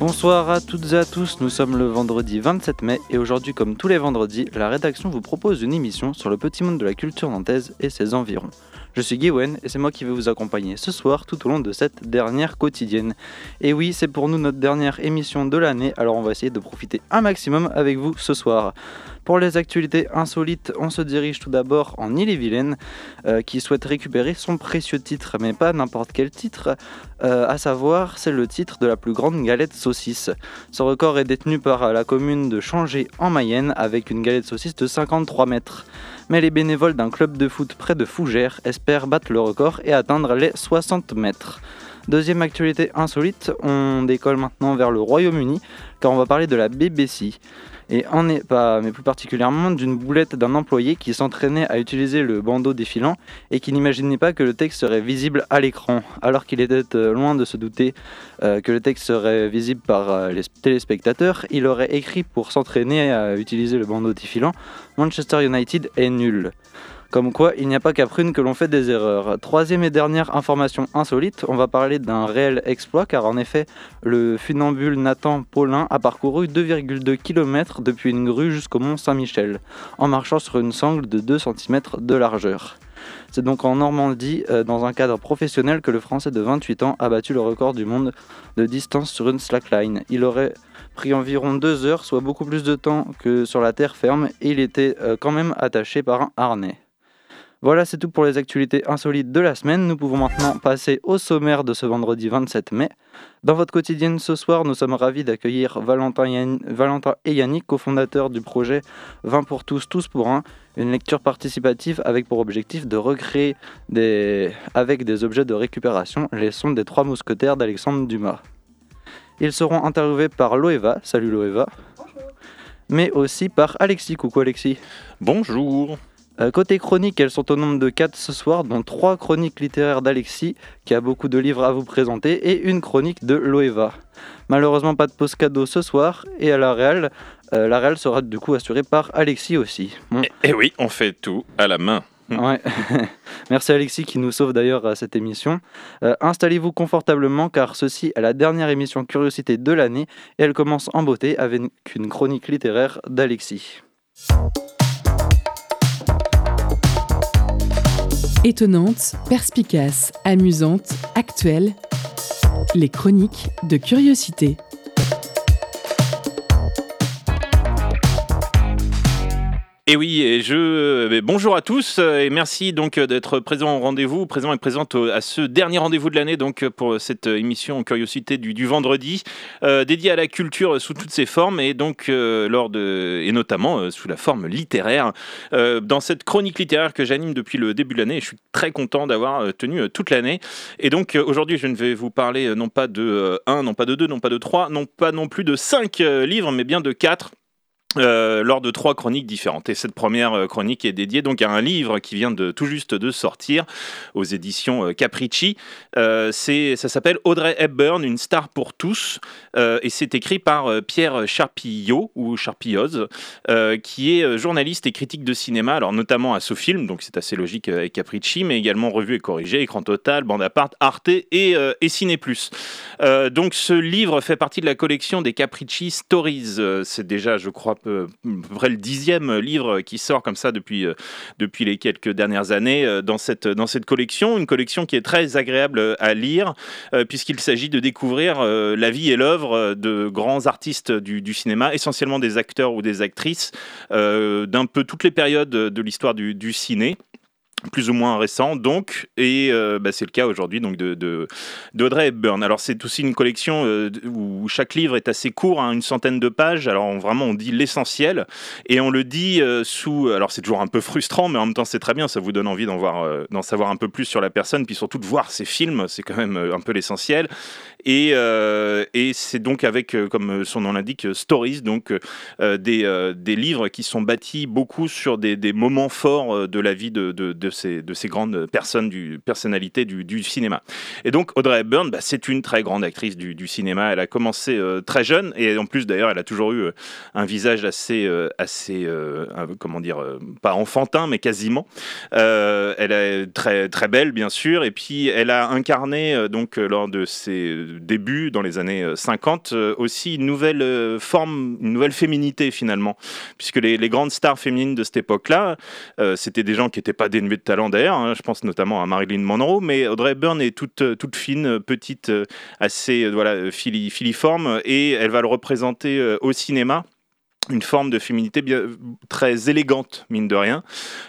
Bonsoir à toutes et à tous, nous sommes le vendredi 27 mai et aujourd'hui comme tous les vendredis, la rédaction vous propose une émission sur le petit monde de la culture nantaise et ses environs. Je suis Guywen et c'est moi qui vais vous accompagner ce soir tout au long de cette dernière quotidienne. Et oui, c'est pour nous notre dernière émission de l'année, alors on va essayer de profiter un maximum avec vous ce soir. Pour les actualités insolites, on se dirige tout d'abord en Ille-et-Vilaine, euh, qui souhaite récupérer son précieux titre, mais pas n'importe quel titre, euh, à savoir c'est le titre de la plus grande galette saucisse. Ce record est détenu par la commune de Changé en Mayenne, avec une galette saucisse de 53 mètres. Mais les bénévoles d'un club de foot près de Fougères espèrent battre le record et atteindre les 60 mètres. Deuxième actualité insolite, on décolle maintenant vers le Royaume-Uni, car on va parler de la BBC et en est pas, mais plus particulièrement d'une boulette d'un employé qui s'entraînait à utiliser le bandeau défilant et qui n'imaginait pas que le texte serait visible à l'écran, alors qu'il était euh, loin de se douter euh, que le texte serait visible par euh, les téléspectateurs. Il aurait écrit pour s'entraîner à utiliser le bandeau défilant Manchester United est nul. Comme quoi, il n'y a pas qu'à Prune que l'on fait des erreurs. Troisième et dernière information insolite, on va parler d'un réel exploit car en effet, le funambule Nathan Paulin a parcouru 2,2 km depuis une grue jusqu'au mont Saint-Michel, en marchant sur une sangle de 2 cm de largeur. C'est donc en Normandie, euh, dans un cadre professionnel, que le Français de 28 ans a battu le record du monde de distance sur une slackline. Il aurait pris environ 2 heures, soit beaucoup plus de temps que sur la terre ferme, et il était euh, quand même attaché par un harnais. Voilà, c'est tout pour les actualités insolites de la semaine. Nous pouvons maintenant passer au sommaire de ce vendredi 27 mai. Dans votre quotidienne ce soir, nous sommes ravis d'accueillir Valentin, Valentin et Yannick, cofondateurs du projet 20 pour tous, tous pour un, une lecture participative avec pour objectif de recréer des... avec des objets de récupération les sons des trois mousquetaires d'Alexandre Dumas. Ils seront interviewés par Loeva, salut Loeva, mais aussi par Alexis. Coucou Alexis. Bonjour. Euh, côté chronique, elles sont au nombre de 4 ce soir, dont 3 chroniques littéraires d'Alexis, qui a beaucoup de livres à vous présenter, et une chronique de Loeva. Malheureusement, pas de pause cadeau ce soir, et à la Real, euh, la Real sera du coup assurée par Alexis aussi. Et, eh, eh oui, on fait tout à la main. Ouais. Merci Alexis qui nous sauve d'ailleurs à cette émission. Euh, installez-vous confortablement car ceci est la dernière émission Curiosité de l'année et elle commence en beauté avec une chronique littéraire d'Alexis. Étonnante, perspicace, amusante, actuelle, les chroniques de curiosité. Et oui, et je euh, bonjour à tous euh, et merci donc euh, d'être présent au rendez-vous, présent et présente à ce dernier rendez-vous de l'année donc pour cette émission Curiosité du, du vendredi dédiée à la culture sous toutes ses formes et donc lors de et notamment sous la forme littéraire dans cette chronique littéraire que j'anime depuis le début de l'année. Je suis très content d'avoir tenu toute l'année et donc aujourd'hui je ne vais vous parler non pas de un, non pas de deux, non pas de trois, non pas non plus de cinq livres, mais bien de quatre euh, lors de trois chroniques différentes. Et cette première euh, chronique est dédiée donc à un livre qui vient de tout juste de sortir aux éditions euh, Capricci. ça s'appelle Audrey Hepburn, une star pour tous, et c'est écrit par Pierre Charpillot ou Charpilloz, qui est journaliste et critique de cinéma, alors notamment à Sofilm, donc c'est assez logique avec Capricci, mais également Revue et Corrigé, Écran Total, Bande Apart, Arte et, et Ciné Plus. donc ce livre fait partie de la collection des Capricci Stories. c'est déjà, je crois, peu, le dixième livre qui sort comme ça depuis, euh, depuis les quelques dernières années euh, dans cette, dans cette collection. Une collection qui est très agréable à lire euh, puisqu'il s'agit de découvrir la vie et l'œuvre de grands artistes du, du, cinéma, essentiellement des acteurs ou des actrices d'un peu toutes les périodes de l'histoire du, du ciné. Plus ou moins récent donc et euh, bah, c'est le cas aujourd'hui donc de, de d'Audrey Hepburn. Alors c'est aussi une collection euh, où chaque livre est assez court hein, une centaine de pages. Alors vraiment on dit l'essentiel et on le dit euh, sous alors c'est toujours un peu frustrant mais en même temps c'est très bien. Ça vous donne envie d'en voir savoir un peu plus sur la personne puis surtout de voir ses films. C'est quand même un peu l'essentiel. Et, c'est donc avec comme son nom l'indique stories donc des, livres qui sont bâtis beaucoup sur des, moments forts de la vie de de ces, grandes personnes, du, personnalités du, cinéma. Et donc Audrey Hepburn, bah, c'est une très grande actrice du, cinéma. Elle a commencé euh, très jeune et en plus d'ailleurs, elle a toujours eu euh, un visage assez, euh, assez comment dire, pas enfantin, mais quasiment. elle est très, très belle, bien sûr, et puis elle a incarné donc lors de ses débuts dans les années 50 aussi une nouvelle forme, une nouvelle féminité finalement, puisque les, grandes stars féminines de cette époque-là, c'était des gens qui n'étaient pas dénués talent d'ailleurs, hein, je pense notamment à Marilyn Monroe, mais Audrey Hepburn est toute, euh, fine, euh, petite, euh, assez voilà, filiforme, et elle va le représenter au cinéma une forme de féminité très élégante, mine de rien,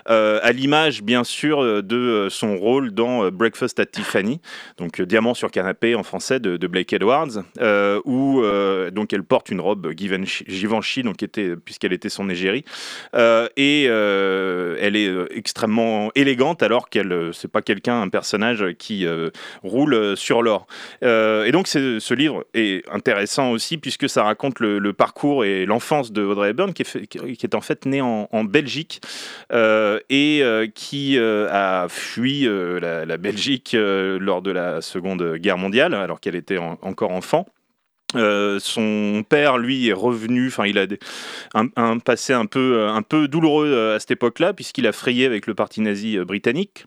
euh, à l'image, bien sûr, euh, de euh, son rôle dans Breakfast at Tiffany, donc Diamant sur canapé en français de, Blake Edwards, où donc elle porte une robe Givenchy, donc était, puisqu'elle était son égérie, et elle est extrêmement élégante alors qu'elle c'est pas quelqu'un, un personnage qui roule sur l'or. et donc ce livre est intéressant aussi puisque ça raconte le parcours et l'enfance de Audrey Hepburn, qui est, en fait née en, Belgique euh, et euh, qui euh, a fui la, Belgique lors de la Seconde Guerre mondiale, alors qu'elle était encore enfant. Euh, son père, lui, est revenu. Enfin, il a un, passé un peu, euh, un peu douloureux euh, à cette époque-là, puisqu'il a frayé avec le parti nazi britannique.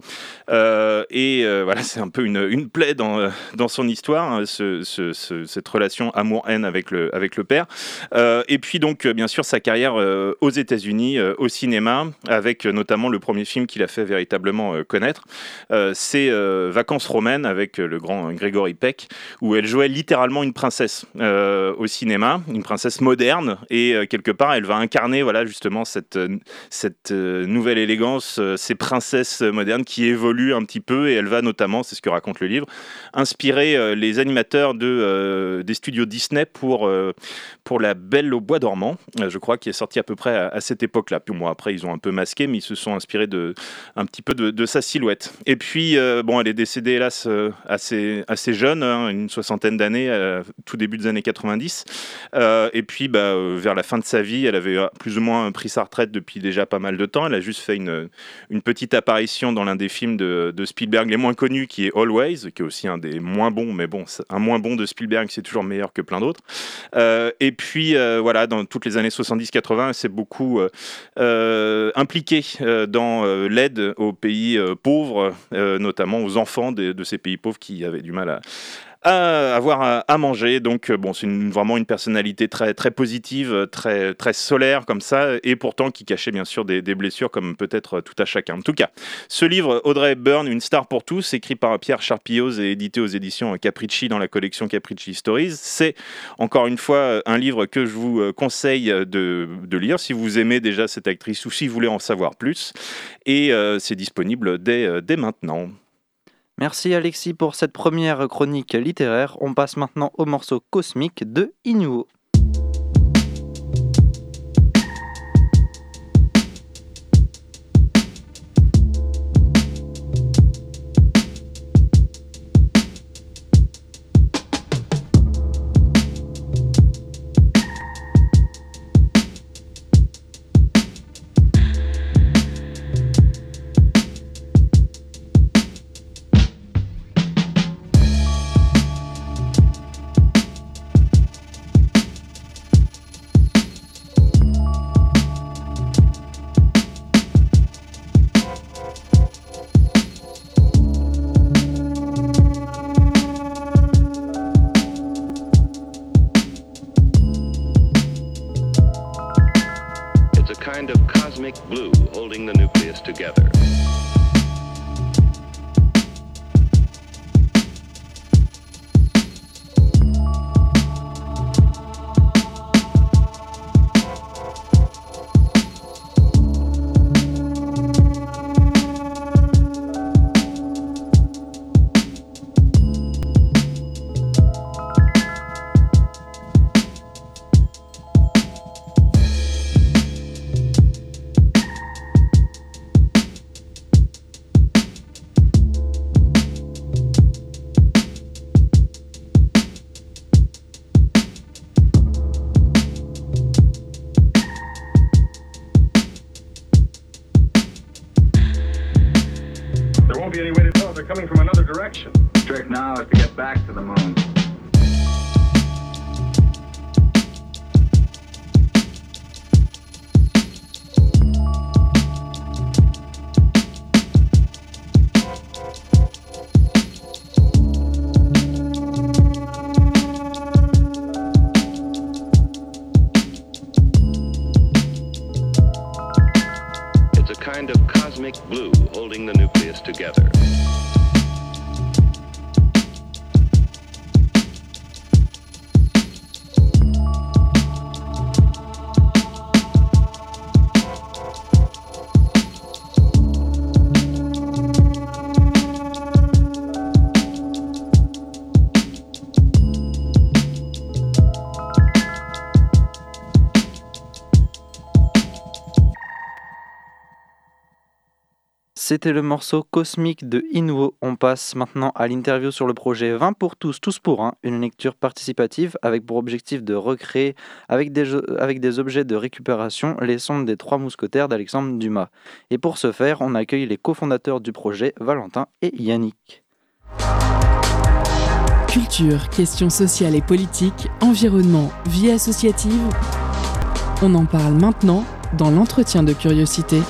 et voilà, c'est un peu une, une plaie dans, dans son histoire, hein, cette relation amour-haine avec le, avec le père. et puis donc, bien sûr, sa carrière aux États-Unis, au cinéma, avec notamment le premier film qu'il a fait véritablement connaître, c'est Vacances romaines avec le grand Gregory Peck, où elle jouait littéralement une princesse. Euh, au cinéma, une princesse moderne, et euh, quelque part, elle va incarner voilà justement cette, euh, nouvelle élégance, ces princesses modernes qui évoluent un petit peu, et elle va notamment, c'est ce que raconte le livre, inspirer les animateurs de, des studios Disney pour, pour La Belle au Bois dormant, je crois, qui est sorti à peu près à, cette époque-là. Puis moi, après, ils ont un peu masqué, mais ils se sont inspirés de, un petit peu de, sa silhouette. Et puis, bon, elle est décédée, hélas, assez, assez jeune, hein, une soixantaine d'années, tout début de années 90. Euh, et puis, bah, euh, vers la fin de sa vie, elle avait euh, plus ou moins pris sa retraite depuis déjà pas mal de temps. Elle a juste fait une, petite apparition dans l'un des films de, Spielberg les moins connus, qui est Always, qui est aussi un des moins bons, mais bon, un moins bon de Spielberg, c'est toujours meilleur que plein d'autres. et puis, voilà, dans toutes les années 70-80, elle s'est beaucoup impliquée dans l'aide aux pays pauvres, notamment aux enfants de ces pays pauvres qui avaient du mal à, à avoir à, manger. Donc, euh, bon, c'est vraiment une personnalité très, très positive, très, très solaire comme ça, et pourtant qui cachait bien sûr des, blessures comme peut-être tout à chacun. En tout cas, ce livre, Audrey Byrne, Une star pour tous, écrit par Pierre Charpilloz et édité aux éditions Capricci dans la collection Capricci Stories, c'est encore une fois un livre que je vous euh, conseille de, lire si vous aimez déjà cette actrice ou si vous voulez en savoir plus. Et euh, c'est disponible dès, dès maintenant. Merci Alexis pour cette première chronique littéraire. On passe maintenant au morceau cosmique de Inuo. cosmic glue holding the nucleus together. C'était le morceau cosmique de Inwo. On passe maintenant à l'interview sur le projet 20 pour tous, tous pour un, une lecture participative avec pour objectif de recréer avec des, avec des objets de récupération les sondes des trois mousquetaires d'Alexandre Dumas. Et pour ce faire, on accueille les cofondateurs du projet, Valentin et Yannick. Culture, questions sociales et politiques, environnement, vie associative. On en parle maintenant dans l'entretien de curiosité.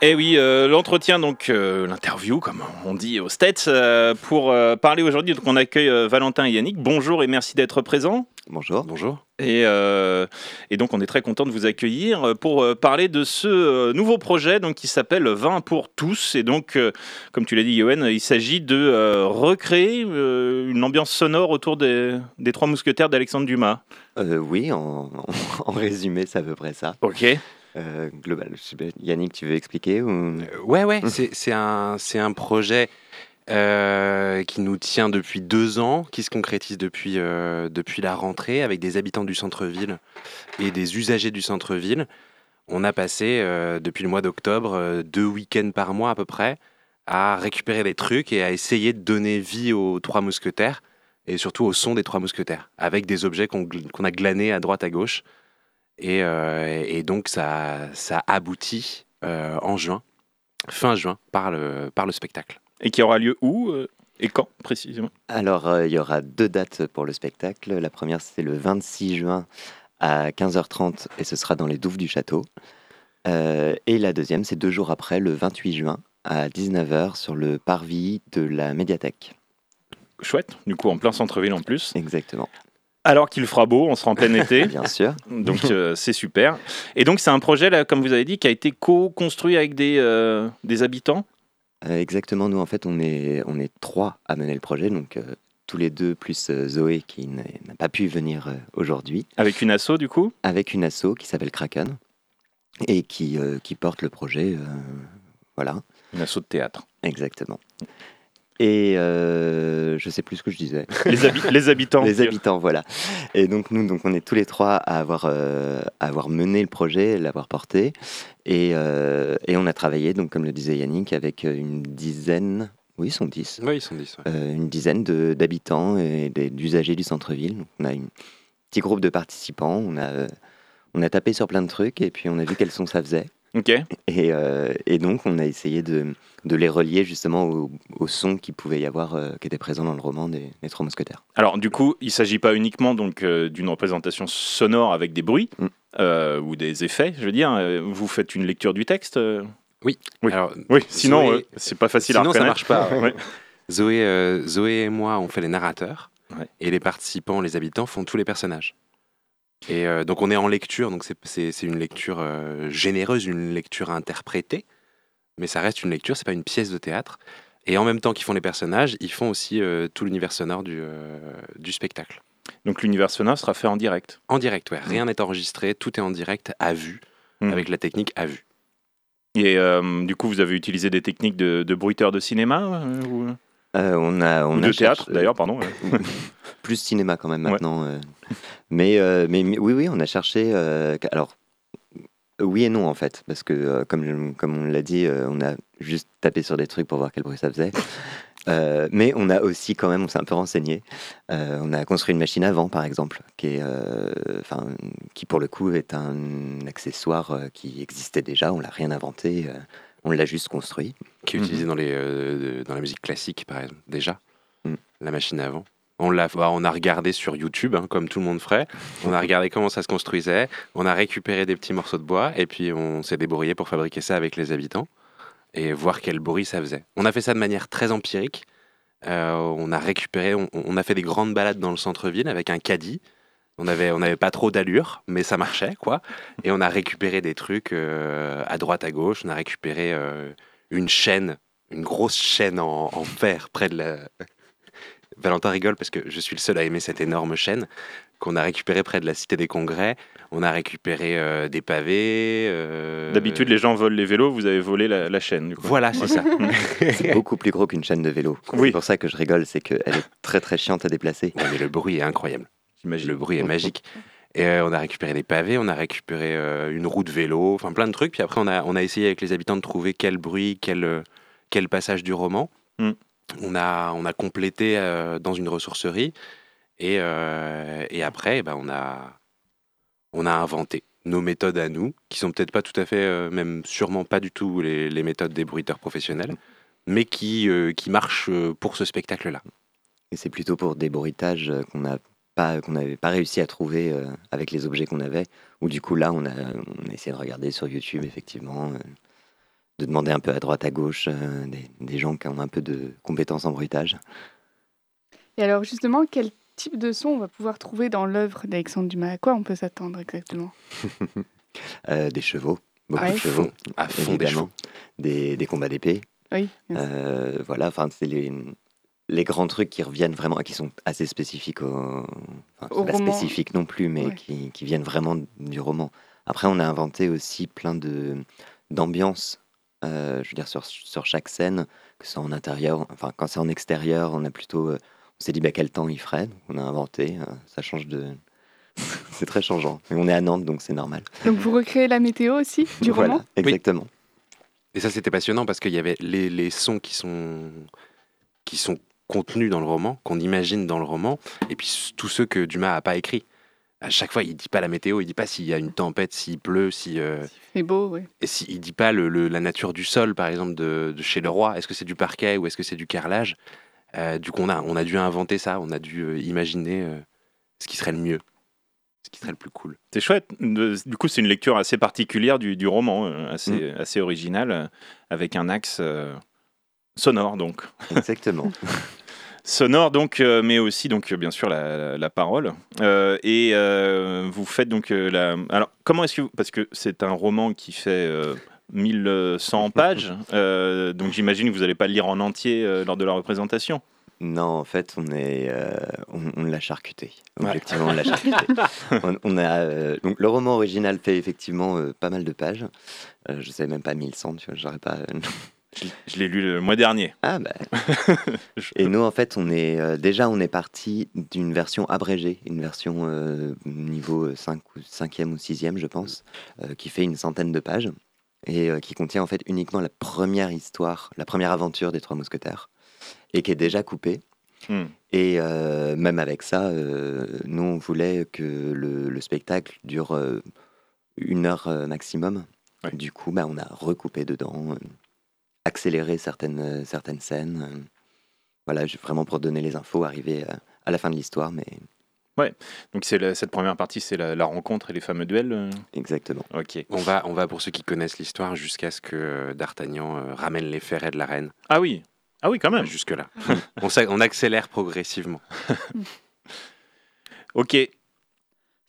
Et oui, euh, l'entretien, donc euh, l'interview, comme on dit aux States, euh, pour euh, parler aujourd'hui. Donc on accueille euh, Valentin et Yannick. Bonjour et merci d'être présents. Bonjour. Bonjour. Et, euh, et donc on est très content de vous accueillir pour euh, parler de ce euh, nouveau projet donc, qui s'appelle 20 pour tous. Et donc, euh, comme tu l'as dit, Yoann, il s'agit de euh, recréer euh, une ambiance sonore autour des, des trois mousquetaires d'Alexandre Dumas. Euh, oui, en, en résumé, c'est à peu près ça. Ok. Euh, global. Yannick, tu veux expliquer ou... Euh, ouais, ouais, c'est un, un projet euh, qui nous tient depuis deux ans, qui se concrétise depuis, depuis la rentrée avec des habitants du centre-ville et des usagers du centre-ville. On a passé, depuis le mois d'octobre, deux week-ends par mois à peu près, à récupérer des trucs et à essayer de donner vie aux trois mousquetaires et surtout au son des trois mousquetaires, avec des objets qu'on a glanés à droite à gauche. Et, euh, et donc ça, ça aboutit euh, en juin, fin juin, par le, par le spectacle. Et qui aura lieu où euh, et quand précisément? Alors, euh, il y aura deux dates pour le spectacle. La première, c'est le 26 juin à 15h30 et ce sera dans les douves du château. Euh, et la deuxième, c'est deux jours après, le 28 juin à 19h sur le parvis de la médiathèque. Chouette, du coup en plein centre-ville en plus. Exactement. Alors qu'il fera beau, on sera en plein été. Bien sûr. Donc euh, c'est super. Et donc c'est un projet, là, comme vous avez dit, qui a été co-construit avec des, euh, des habitants? Euh, exactement. Nous, en fait, on est, on est trois à mener le projet. Donc, euh, tous les deux, plus Zoé qui n'a pas pu venir aujourd'hui. Avec une asso du coup? Avec une asso qui s'appelle Kraken et qui, qui porte le projet. voilà, Une asso de théâtre. exactement. Et euh, je sais plus ce que je disais. Les, habi- les habitants. Les habitants, voilà. Et donc nous, donc on est tous les trois à avoir, euh, à avoir mené le projet, l'avoir porté, et, euh, et on a travaillé, donc comme le disait Yannick, avec une dizaine, oui, ils sont dix, Oui, ils sont 10. euh, une dizaine d'habitants et d'usagers du centre-ville. On a un petit groupe de participants, on a, euh, on a tapé sur plein de trucs et puis on a vu quel son ça faisait. Ok. Et, euh, et donc on a essayé de, de les relier justement au, au son qu'il pouvait y avoir, euh, qui était présent dans le roman des, des Trois Mousquetaires. Alors du coup, il ne s'agit pas uniquement donc euh, d'une représentation sonore avec des bruits Mm. euh, ou des effets. Je veux dire, vous faites une lecture du texte. Oui. Oui. Alors, Oui. Sinon, Zoé- euh, c'est pas facile à sinon ça reconnaître. marche pas. Ouais. Zoé, euh, Zoé et moi, on fait les narrateurs, Ouais. et les participants, les habitants, font tous les personnages. Et euh, donc on est en lecture, donc c'est- une lecture euh, généreuse, une lecture interprétée, mais ça reste une lecture, c'est pas une pièce de théâtre. Et en même temps qu'ils font les personnages, ils font aussi euh, tout l'univers sonore du, du spectacle. Donc l'univers sonore sera fait en direct? En direct, ouais. Rien n'est enregistré, tout est en direct, à vue, Mm. avec la technique à vue. Et du coup, vous avez utilisé des techniques de, de bruiteur de cinéma ou, Euh, on a, on ou a de cherché- théâtre d'ailleurs, pardon. euh. plus cinéma quand même maintenant. euh. mais, euh, mais, mais oui, oui, on a cherché. euh, alors, oui et non en fait, parce que euh, comme, comme on l'a dit, euh, on a juste taper sur des trucs pour voir quel bruit ça faisait. Euh, mais on a aussi quand même, on s'est un peu renseigné. Euh, on a construit une machine à vent, par exemple, qui, est, euh, qui pour le coup est un accessoire euh, qui existait déjà. On l'a rien inventé, euh, on l'a juste construit. qui est utilisé dans, les, euh, dans la musique classique, par exemple, déjà. Mm. La machine à avant. On, l'a, bah, on a regardé sur YouTube, hein, comme tout le monde ferait. On a regardé comment ça se construisait. On a récupéré des petits morceaux de bois et puis on s'est débrouillé pour fabriquer ça avec les habitants et voir quel bruit ça faisait. On a fait ça de manière très empirique. Euh, on a récupéré, on, on a fait des grandes balades dans le centre-ville avec un caddie. On avait, on n'avait pas trop d'allure, mais ça marchait, quoi. Et on a récupéré des trucs euh, à droite, à gauche. On a récupéré euh, une chaîne, une grosse chaîne en, en fer près de la. Valentin rigole parce que je suis le seul à aimer cette énorme chaîne qu'on a récupérée près de la Cité des Congrès. On a récupéré euh, des pavés. euh, D'habitude, les gens volent les vélos, vous avez volé la, la chaîne. Du coup. Voilà, c'est ça. C'est beaucoup plus gros qu'une chaîne de vélo. Oui. C'est pour ça que je rigole, c'est qu'elle est très très chiante à déplacer. Ouais, mais le bruit est incroyable. Le bruit est magique. Et euh, on a récupéré des pavés, on a récupéré euh, une roue de vélo, enfin plein de trucs. Puis après, on a, on a essayé avec les habitants de trouver quel bruit, quel, euh, quel passage du roman. Mm. On, a, on a complété euh, dans une ressourcerie. Et, euh, et après, ben, on, a, on a inventé nos méthodes à nous, qui sont peut-être pas tout à fait, euh, même sûrement pas du tout les, les méthodes des bruiteurs professionnels, mais qui, euh, qui marchent pour ce spectacle-là. Et c'est plutôt pour des bruitages qu'on a pas qu'on n'avait pas réussi à trouver euh, avec les objets qu'on avait. Ou du coup là, on a, on a essayé de regarder sur YouTube effectivement, euh, de demander un peu à droite à gauche euh, des, des gens qui ont un peu de compétences en bruitage. Et alors justement, quel type de son on va pouvoir trouver dans l'œuvre d'Alexandre Dumas? À quoi on peut s'attendre exactement? Euh, des chevaux, beaucoup Ouais. de chevaux, À fond des évidemment. Des, des combats d'épée. Oui. Euh, voilà, enfin c'est les, les grands trucs qui reviennent vraiment, qui sont assez spécifiques au, enfin, Au pas roman. spécifiques non plus, mais Ouais. qui, qui viennent vraiment du roman. Après, on a inventé aussi plein de d'ambiances. euh, je veux dire sur, sur chaque scène, que ce soit en intérieur, enfin quand c'est en extérieur, on a plutôt, euh, on s'est dit bah, quel temps il ferait, donc on a inventé, euh, ça change de, c'est très changeant. Mais on est à Nantes, donc c'est normal. Donc vous recréez la météo aussi du Voilà, roman? exactement. Et ça, c'était passionnant parce qu'il y avait les, les sons qui sont, qui sont contenus dans le roman, qu'on imagine dans le roman, et puis tous ceux que Dumas n'a pas écrits. À chaque fois, il dit pas la météo, il dit pas s'il y a une tempête, s'il pleut, si, euh, C'est beau, oui. et si, il dit pas le, le- la nature du sol, par exemple, de, de chez le roi. Est-ce que c'est du parquet ou est-ce que c'est du carrelage? Euh, Du coup, on a, on a dû inventer ça, on a dû euh, imaginer euh, ce qui serait le mieux, ce qui serait le plus cool. C'est chouette. Du coup, c'est une lecture assez particulière du, du roman, euh, assez, assez originale, avec un axe euh, sonore, donc. Exactement. Sonore, donc, euh, mais aussi, donc, euh, bien sûr, la, la parole. Euh, et euh, vous faites donc la. Alors, comment est-ce que. vous- Parce que c'est un roman qui fait. euh, 1100 pages, donc j'imagine que vous n'allez pas le lire en entier lors de la représentation. Non, en fait, on est, euh, on, on l'a charcuté. Ouais. Objectivement, on l'a charcuté. on, on a, euh, donc, le roman original fait effectivement euh, pas mal de pages. Je savais même pas 1100, tu vois, j'aurais pas. Je, je l'ai lu le mois dernier. ah bah. Je- Et nous, en fait, on est euh, déjà, on est parti d'une version abrégée, une version euh, niveau 5 ou 5e ou 6e, je pense, euh, qui fait une centaine de pages et euh, qui contient en fait uniquement la première histoire, la première aventure des Trois Mousquetaires et qui est déjà coupée. Hmm. Et euh, même avec ça, euh, nous, on voulait que le, le spectacle dure euh, une heure euh, maximum. Ouais. Du coup, bah, on a recoupé dedans, accéléré certaines, euh, certaines scènes. voilà, vraiment pour donner les infos, arriver euh, à la fin de l'histoire, mais Donc c'est la- cette première partie, c'est la, la rencontre et les fameux duels. euh, exactement. Ok. On va, on va pour ceux qui connaissent l'histoire, jusqu'à ce que D'Artagnan euh, ramène les ferrets de la reine. Ah oui. Ah oui, quand même. Jusque-là. on, s'a- on accélère progressivement. Ok.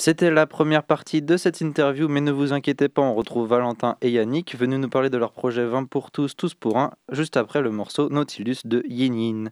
C'était la première partie de cette interview, mais ne vous inquiétez pas, on retrouve Valentin et Yannick venus nous parler de leur projet 20 pour tous, tous pour un, juste après le morceau Nautilus de Yin Yin.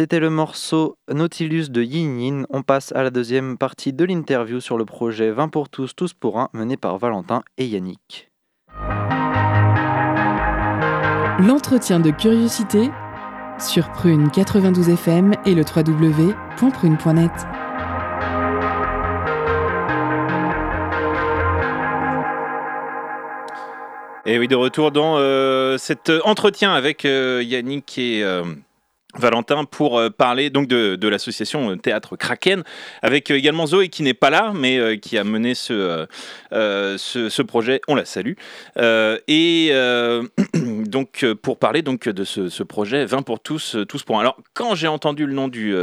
C'était le morceau Nautilus de Yin Yin. On passe à la deuxième partie de l'interview sur le projet 20 pour tous, tous pour un, mené par Valentin et Yannick. L'entretien de curiosité sur Prune 92 FM et le www.prune.net. Et oui, de retour dans euh, cet entretien avec euh, Yannick et euh, Valentin pour euh, parler donc de, de l'association euh, Théâtre Kraken, avec euh, également Zoé qui n'est pas là, mais qui a mené ce, ce, projet. On la salue. Et donc pour parler donc de ce, projet 20 pour tous, tous pour un. Alors quand j'ai entendu le nom du,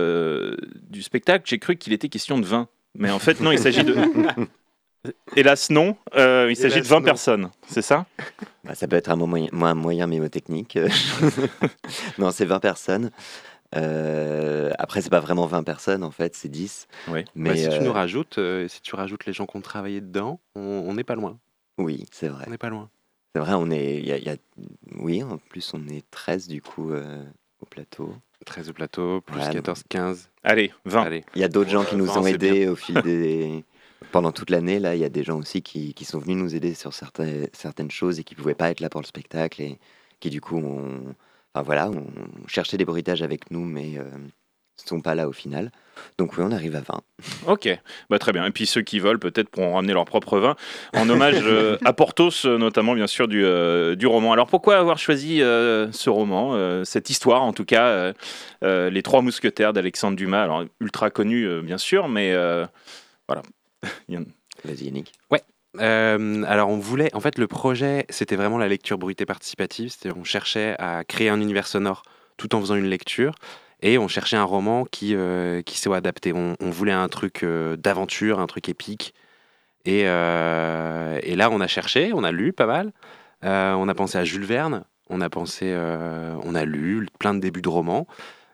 du spectacle, j'ai cru qu'il était question de 20. Mais en fait non, il s'agit de... Hélas non, euh, il s'agit de Hélas, 20 non. personnes, c'est ça? Bah, ça peut être un moyen, un moyen mémotechnique. non, c'est 20 personnes. Euh, après, c'est pas vraiment 20 personnes, en fait, c'est 10. Oui. Mais Bah, si tu euh, nous rajoutes, euh, si tu rajoutes les gens qui ont travaillé dedans, on n'est pas loin. oui, c'est vrai. On n'est pas loin. C'est vrai, on est. il y a- y a- oui, en plus, on est 13 du coup euh, au plateau. 13 au plateau, plus Ouais, 14, 15. Allez, 20. Allez. Il y a d'autres gens qui Ouais, nous 20, ont aidés au fil des. Pendant toute l'année, là, il y a des gens aussi qui, qui sont venus nous aider sur certains, certaines choses et qui pouvaient pas être là pour le spectacle et qui, du coup, ont, enfin, voilà, des bruitages avec nous, mais euh, sont pas là au final. Donc, oui, on arrive à 20. Ok, bah, très bien. Et puis ceux qui veulent peut-être pourront ramener leur propre vin en hommage euh, à Porthos, euh, notamment bien sûr du, euh, du roman. Alors pourquoi avoir choisi ce roman, cette histoire en tout cas, Les Trois Mousquetaires d'Alexandre Dumas, alors ultra connu bien sûr, mais voilà. Vas-y, Yannick. Euh, alors on voulait, en fait le projet c'était vraiment la lecture bruitée participative, c'est-à-dire on cherchait à créer un univers sonore tout en faisant une lecture. Et on cherchait un roman qui, euh, qui soit adapté. On, on voulait un truc euh, d'aventure, un truc épique. Et, euh, et là on a cherché, on a lu pas mal, Euh, on a pensé à Jules Verne, on a pensé, euh, on a lu plein de débuts de romans.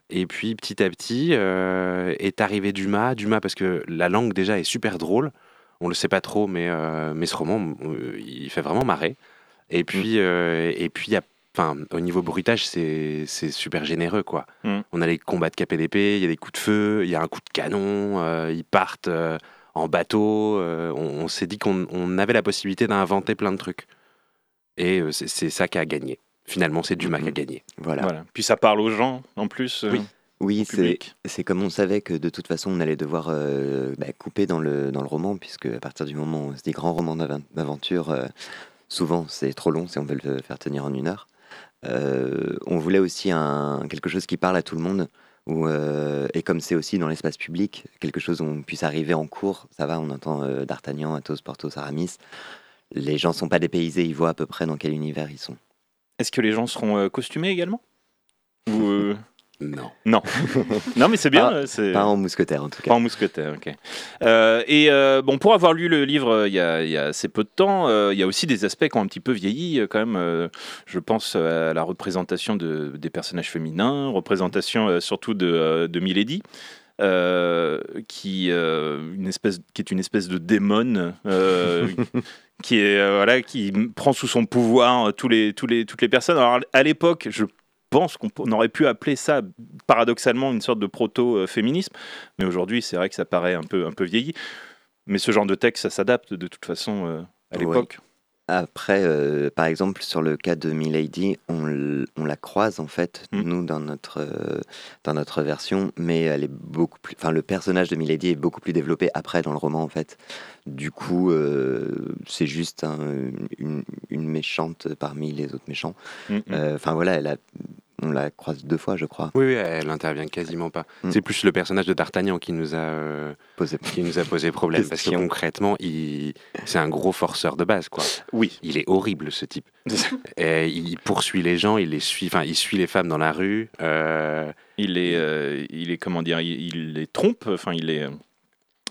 Et puis petit à petit euh, est arrivé Dumas. Dumas parce que la langue déjà est super drôle. On le sait pas trop, mais, euh, mais ce roman, euh, il fait vraiment marrer. Et puis, euh, et puis y a, au niveau bruitage, c'est super généreux, quoi. Mm. On a les combats de KPDP, il y a des coups de feu, il y a un coup de canon, ils partent en bateau. on on s'est dit qu'on on avait la possibilité d'inventer plein de trucs. Et c'est ça qui a gagné. Finalement, c'est Dumas qui a gagné. Voilà. Voilà. Puis ça parle aux gens en plus, euh, Oui. Oui, c'est comme on savait que de toute façon on allait devoir euh, bah, couper dans le, dans le roman, puisque à partir du moment où on se dit grand roman d'aven- d'aventure, euh, souvent c'est trop long si on veut le faire tenir en une heure. Euh, on voulait aussi un, quelque chose qui parle à tout le monde, où, euh, et comme c'est aussi dans l'espace public, quelque chose où on puisse arriver en cours, ça va, on entend euh, D'Artagnan, Athos, Porthos, Aramis. Les gens sont pas dépaysés, ils voient à peu près dans quel univers ils sont. Est-ce que les gens seront euh, costumés également Ou, euh, Non. Non. non, mais c'est bien. Pas- euh, c'est... Pas en mousquetaire en tout Pas cas. en mousquetaire, ok. Euh, et euh, bon, pour avoir lu le livre euh, il y, a, il y a assez peu de temps, il y a aussi des aspects qui ont un petit peu vieilli quand même. je pense à la représentation de, des personnages féminins, représentation surtout de, de Milady. euh, qui, euh, une espèce, qui est une espèce de démon euh, qui, est, euh, voilà, qui prend sous son pouvoir euh, tous les, tous les, toutes les personnes. Alors à l'époque, je pense qu'on on aurait pu appeler ça paradoxalement une sorte de proto-féminisme, mais aujourd'hui c'est vrai que ça paraît un peu, un peu vieilli. Mais ce genre de texte, ça s'adapte de toute façon euh, à Ouais. Après, euh, par exemple, sur le cas de Milady, on, la croise en fait, Mm. nous, dans notre, euh, dans notre version, mais elle est beaucoup plus. Enfin, le personnage de Milady est beaucoup plus développé après dans le roman en fait. Du coup, euh, c'est juste un- une, une méchante parmi les autres méchants. Mm, mm. Euh, Enfin voilà, elle a, on la croise deux fois, je crois. Oui, oui, elle intervient quasiment pas. Mm. C'est plus le personnage de D'Artagnan qui nous a euh, Posé- qui nous a posé problème parce que concrètement, il c'est un gros forceur de base quoi. Oui. Il est horrible ce type. Et il poursuit les gens, il les suit, enfin il suit les femmes dans la rue. euh, Il est, euh, il est comment dire, il, il les trompe. Enfin, il est, euh,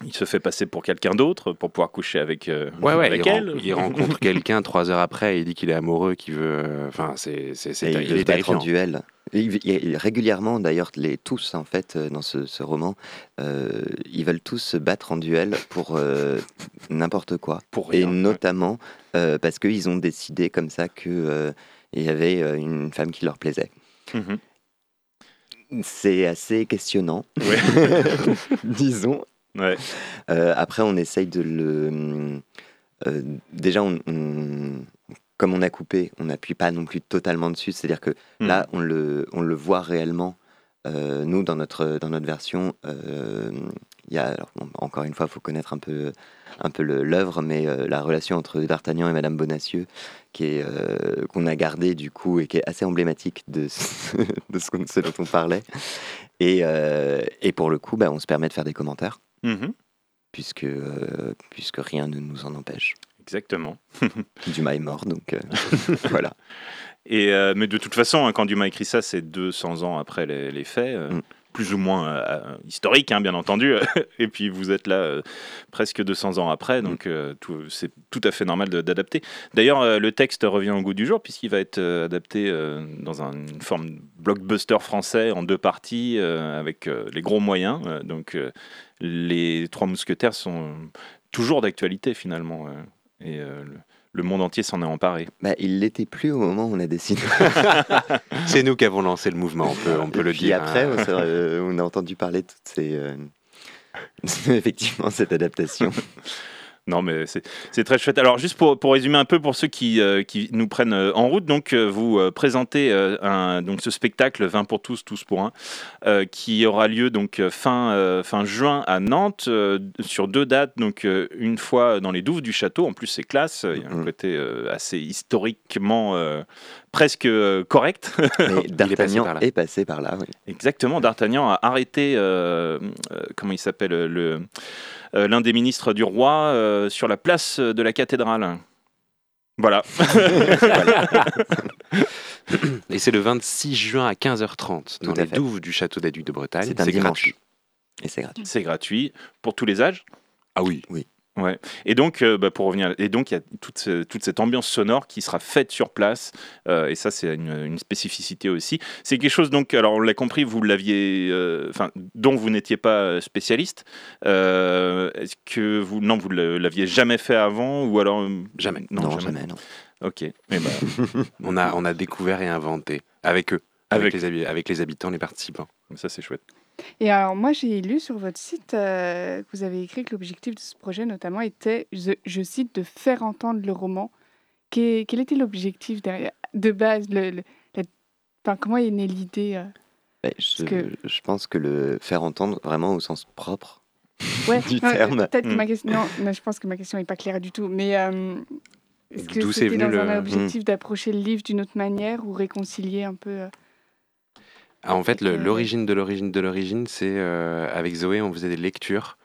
il se fait passer pour quelqu'un d'autre pour pouvoir coucher avec, euh, Ouais, ouais, avec il, ren- elle. il rencontre quelqu'un trois heures après, il dit qu'il est amoureux, qu'il veut. euh, Enfin, c'est, c'est, Et il est se battre en duel. Et il- il- régulièrement, d'ailleurs, les tous en fait euh, dans ce, ce roman, euh, ils veulent tous se battre en duel pour euh, n'importe quoi. Pour Et rien. notamment euh, parce qu'ils ont décidé comme ça que euh, il y avait euh, une femme qui leur plaisait. Mhm. C'est assez questionnant, Ouais. disons. Ouais. Euh, après, on essaye de le. euh, déjà, on, on- comme on a coupé, on n'appuie pas non plus totalement dessus. C'est-à-dire que Hmm. là, on le, on le voit réellement. Euh, nous, dans notre, dans notre version, il y a, alors, bon, encore une fois, il faut connaître un peu, un peu l'œuvre, mais la relation entre D'Artagnan et Madame Bonacieux, qui est, qu'on a gardée du coup et qui est assez emblématique de ce, de ce, qu'on- ce dont on parlait. Et, et pour le coup, bah, on se permet de faire des commentaires Mhm. puisque, euh, puisque rien ne nous en empêche. Exactement. Dumas est mort, donc euh, voilà. Et, euh, mais de toute façon, hein, quand Dumas écrit ça, c'est 200 ans après les, les faits, Mm. Plus ou moins euh, historique, hein, bien entendu. Et puis vous êtes là euh, presque 200 ans après, donc euh, c'est tout à fait normal d'adapter. D'ailleurs, euh, le texte revient au goût du jour puisqu'il va être adapté dans un- une forme de blockbuster français en deux parties avec les gros moyens. Donc les Trois Mousquetaires sont toujours d'actualité finalement. et le, le monde entier s'en est emparé. Bah, il l'était plus au moment où on a décidé. C'est nous qui avons lancé le mouvement, on peut, on peut Et le puis dire. après, hein. on, s'est- euh, on a entendu parler de toutes ces. euh, effectivement, cette adaptation. Non, mais c'est très chouette. Alors, juste pour, pour résumer un peu pour ceux qui, euh, qui nous prennent euh, en route, donc euh, vous présentez un, donc ce spectacle 20 pour tous, tous pour un, euh, qui aura lieu donc fin, euh, fin juin à Nantes sur deux dates. Donc une fois dans les douves du château. En plus, c'est classe. Il y a un Mhm. côté assez historiquement presque correct. D'Artagnan est passé par là. oui. Exactement, D'Artagnan a arrêté, comment il s'appelle, le, l'un des ministres du roi euh, sur la place de la cathédrale. Voilà. Et c'est le 26 juin à 15h30 dans les douves du château d'Aduc de Bretagne. C'est un dimanche. gratuit. Et c'est gratuit. C'est gratuit pour tous les âges? Ah oui. Ouais. Et donc, euh, bah, pour revenir, et donc il y a toute, ce- toute cette ambiance sonore qui sera faite sur place, euh, et ça c'est une, une spécificité aussi. C'est quelque chose donc, alors on l'a compris, vous l'aviez, euh, enfin, dont vous n'étiez pas spécialiste. Est-ce que vous, non, vous ne l'aviez jamais fait avant, ou alors Jamais. Non, Non, jamais. jamais, non. Ok. Eh ben, On a, on a découvert et inventé avec eux, avec, Avec- les, habi- avec les habitants, les participants. ça c'est chouette. Et alors, moi, j'ai lu sur votre site euh, que vous avez écrit que l'objectif de ce projet, notamment, était, je, je cite, de faire entendre le roman. Quel, quel était l'objectif derrière, de base le, le- la- enfin, Comment est née l'idée euh? Mais je, que- je pense que le faire entendre vraiment au sens propre ouais, du non, terme. Peut-être que Mm. ma question. Non, non, je pense que ma question n'est pas claire du tout. Mais euh, est-ce que c'était dans le- un objectif d'approcher le livre d'une autre manière ou réconcilier un peu euh, Ah, en fait, Euh, l'origine de l'origine de l'origine, c'est euh, avec Zoé, on faisait des lectures.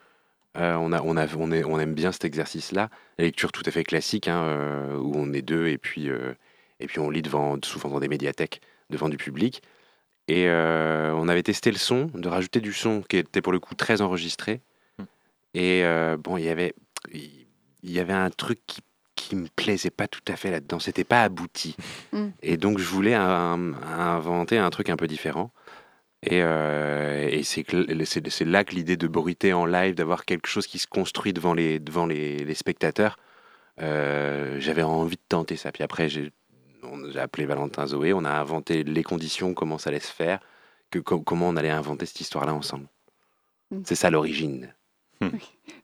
Euh, on, a, on, a, on, est- on aime bien cet exercice-là. La lecture tout à fait classique, hein, euh, où on est deux et puis, et puis on lit devant, souvent dans des médiathèques, devant du public. Et on avait testé le son, de rajouter du son qui était pour le coup très enregistré. Mm. Et bon, il y avait, il y avait un truc qui, qui me plaisait pas tout à fait là-dedans. C'était pas abouti. Mm. Et donc je voulais un- inventer un truc un peu différent. Et, euh, et c'est là que l'idée de bruiter en live, d'avoir quelque chose qui se construit devant les, devant les, les spectateurs, euh, j'avais envie de tenter ça. Puis après, j'ai appelé Valentin Zoé, on a inventé les conditions, comment ça allait se faire, que, co- comment on allait inventer cette histoire-là ensemble. Mm. C'est ça l'origine.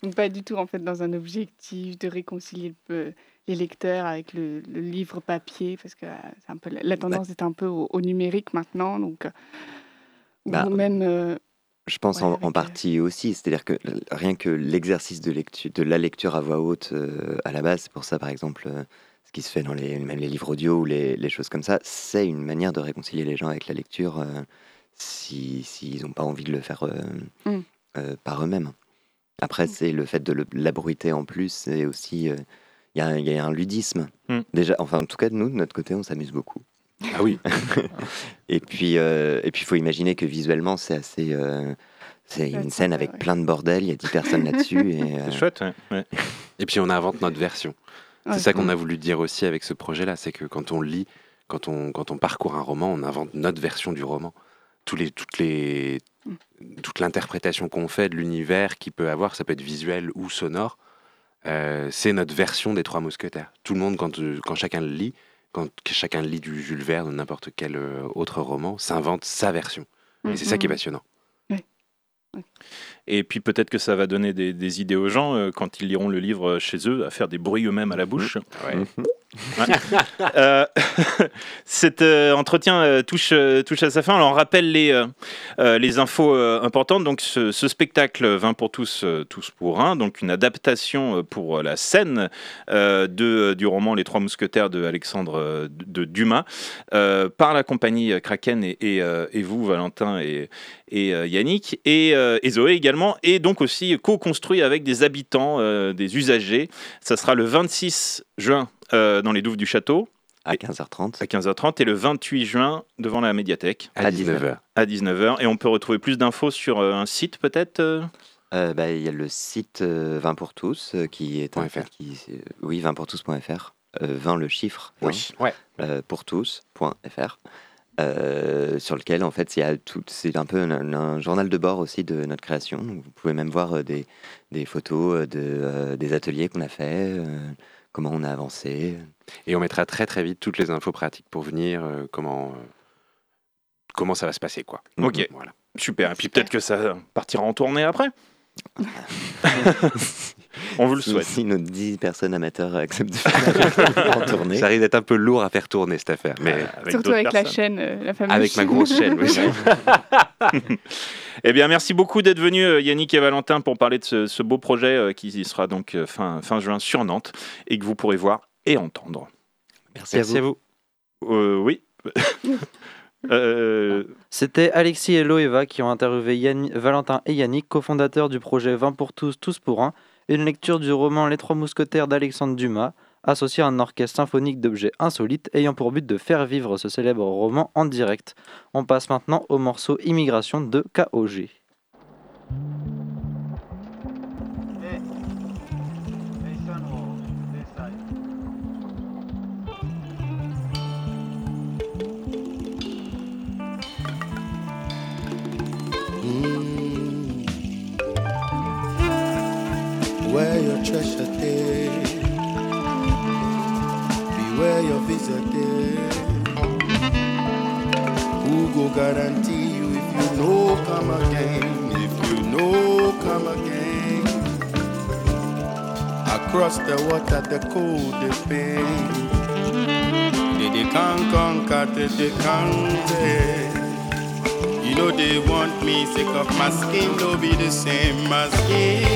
Donc pas du tout en fait dans un objectif de réconcilier le les lecteurs avec le, le livre papier parce que euh, c'est un peu la, tendance est un peu au, au numérique maintenant donc euh, ou Bah, même euh, Je pense Ouais, en, euh, partie aussi, c'est-à-dire que rien que l'exercice de, lecture, de la lecture à voix haute euh, à la base, c'est pour ça par exemple ce qui se fait dans les, même les livres audio ou les, les choses comme ça, c'est une manière de réconcilier les gens avec la lecture euh, si- s'ils n'ont pas envie de le faire euh, Mm. euh, par eux-mêmes. Après, c'est le fait de l'abruiter en plus, c'est aussi... euh, Il y, a un- il y a un ludisme. Mm. Déjà, enfin, en tout cas, nous, de notre côté, on s'amuse beaucoup. Ah oui, Et puis, euh, et puis, il faut imaginer que visuellement, c'est assez. euh, c'est une scène avec ouais. plein de bordel. Il y a 10 personnes là-dessus. Euh, C'est chouette, ouais. ouais. et puis on invente notre version. Ouais. C'est ça qu'on a voulu dire aussi avec ce projet-là, c'est que quand on lit, quand on, quand on parcourt un roman, on invente notre version du roman. Tous les, toutes les, toute l'interprétation qu'on fait de l'univers qu'il peut avoir, ça peut être visuel ou sonore, euh, c'est notre version des Trois Mousquetaires. Tout le monde, quand, euh, quand chacun le lit, quand chacun lit du Jules Verne ou n'importe quel euh, autre roman, s'invente sa version. Et c'est ça qui est passionnant. Et puis peut-être que ça va donner des, des idées aux gens euh, quand ils liront le livre euh, chez eux, à faire des bruits eux-mêmes à la bouche. Ouais. Euh, cet euh, entretien euh, touche, touche à sa fin. Alors on rappelle les, les infos euh, importantes. Donc ce, ce spectacle 20 pour tous, euh, tous pour un, donc une adaptation pour la scène euh, de, du roman Les Trois Mousquetaires de Alexandre de Dumas euh, par la compagnie Kraken et, et, euh, et vous, Valentin et, et euh, Yannick, et, euh, et Zoé également, et donc aussi co-construit avec des habitants, euh, des usagers. Ça sera le 26 juin euh, dans les douves du château À 15h30. à 15h30 et le 28 juin devant la médiathèque À À 19h. à 19h. Et on peut retrouver plus d'infos sur euh, un site peut-être Euh, bah, Il y a le site euh, 20 pour tous euh, qui est un .fr. qui, oui 20 pour tous.fr. Euh, 20 le chiffre. 20, Ouais. euh, pour tous.fr. euh, sur lequel en fait il y a tout, c'est un peu un, un journal de bord aussi de notre création. Vous pouvez même voir euh, des, des photos euh, de, euh, des ateliers qu'on a fait, euh, comment on a avancé. Et on mettra très très vite toutes les infos pratiques pour venir, euh, comment, euh, comment ça va se passer. quoi. Ok. Voilà. Super. Et puis peut-être que ça partira en tournée après. on vous le Si, souhaite. si nos 10 personnes amateurs acceptent de faire en tournée. Ça risque d'être un peu lourd à faire tourner cette affaire, mais Avec Surtout avec la chaîne, euh, la fameuse avec ma grosse chaîne. oui. Eh bien, merci beaucoup d'être venus, euh, Yannick et Valentin, pour parler de ce, ce beau projet euh, qui sera donc euh, fin, fin juin sur Nantes et que vous pourrez voir et entendre. Merci, Merci à à vous. vous. Euh, oui. Euh, C'était Alexis et Loeva qui ont interviewé Valentin et Yannick, cofondateurs du projet 20 pour tous, tous pour un, une lecture du roman Les Trois Mousquetaires d'Alexandre Dumas, associé à un orchestre symphonique d'objets insolites ayant pour but de faire vivre ce célèbre roman en direct. On passe maintenant au morceau Immigration de KOG. Treasure day, beware your visit day. Who go guarantee you if you know come again? If you know come again. Across the water, the cold they pain. They, they can't conquer, they, they can't take. You know they want me sick of my skin, no be the same. My skin,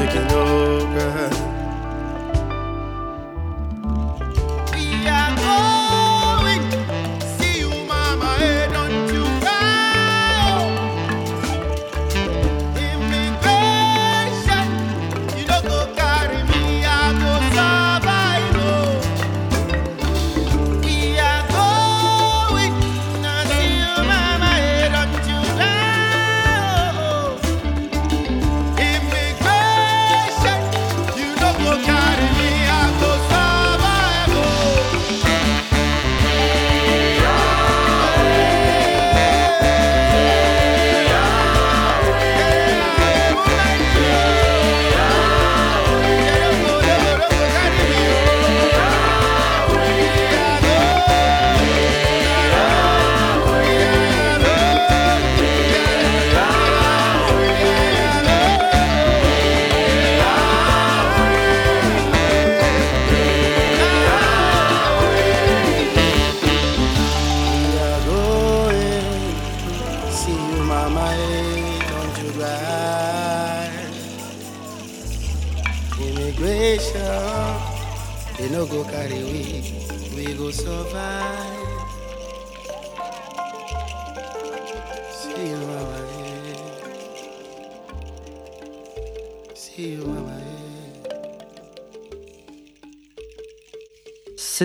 picking up.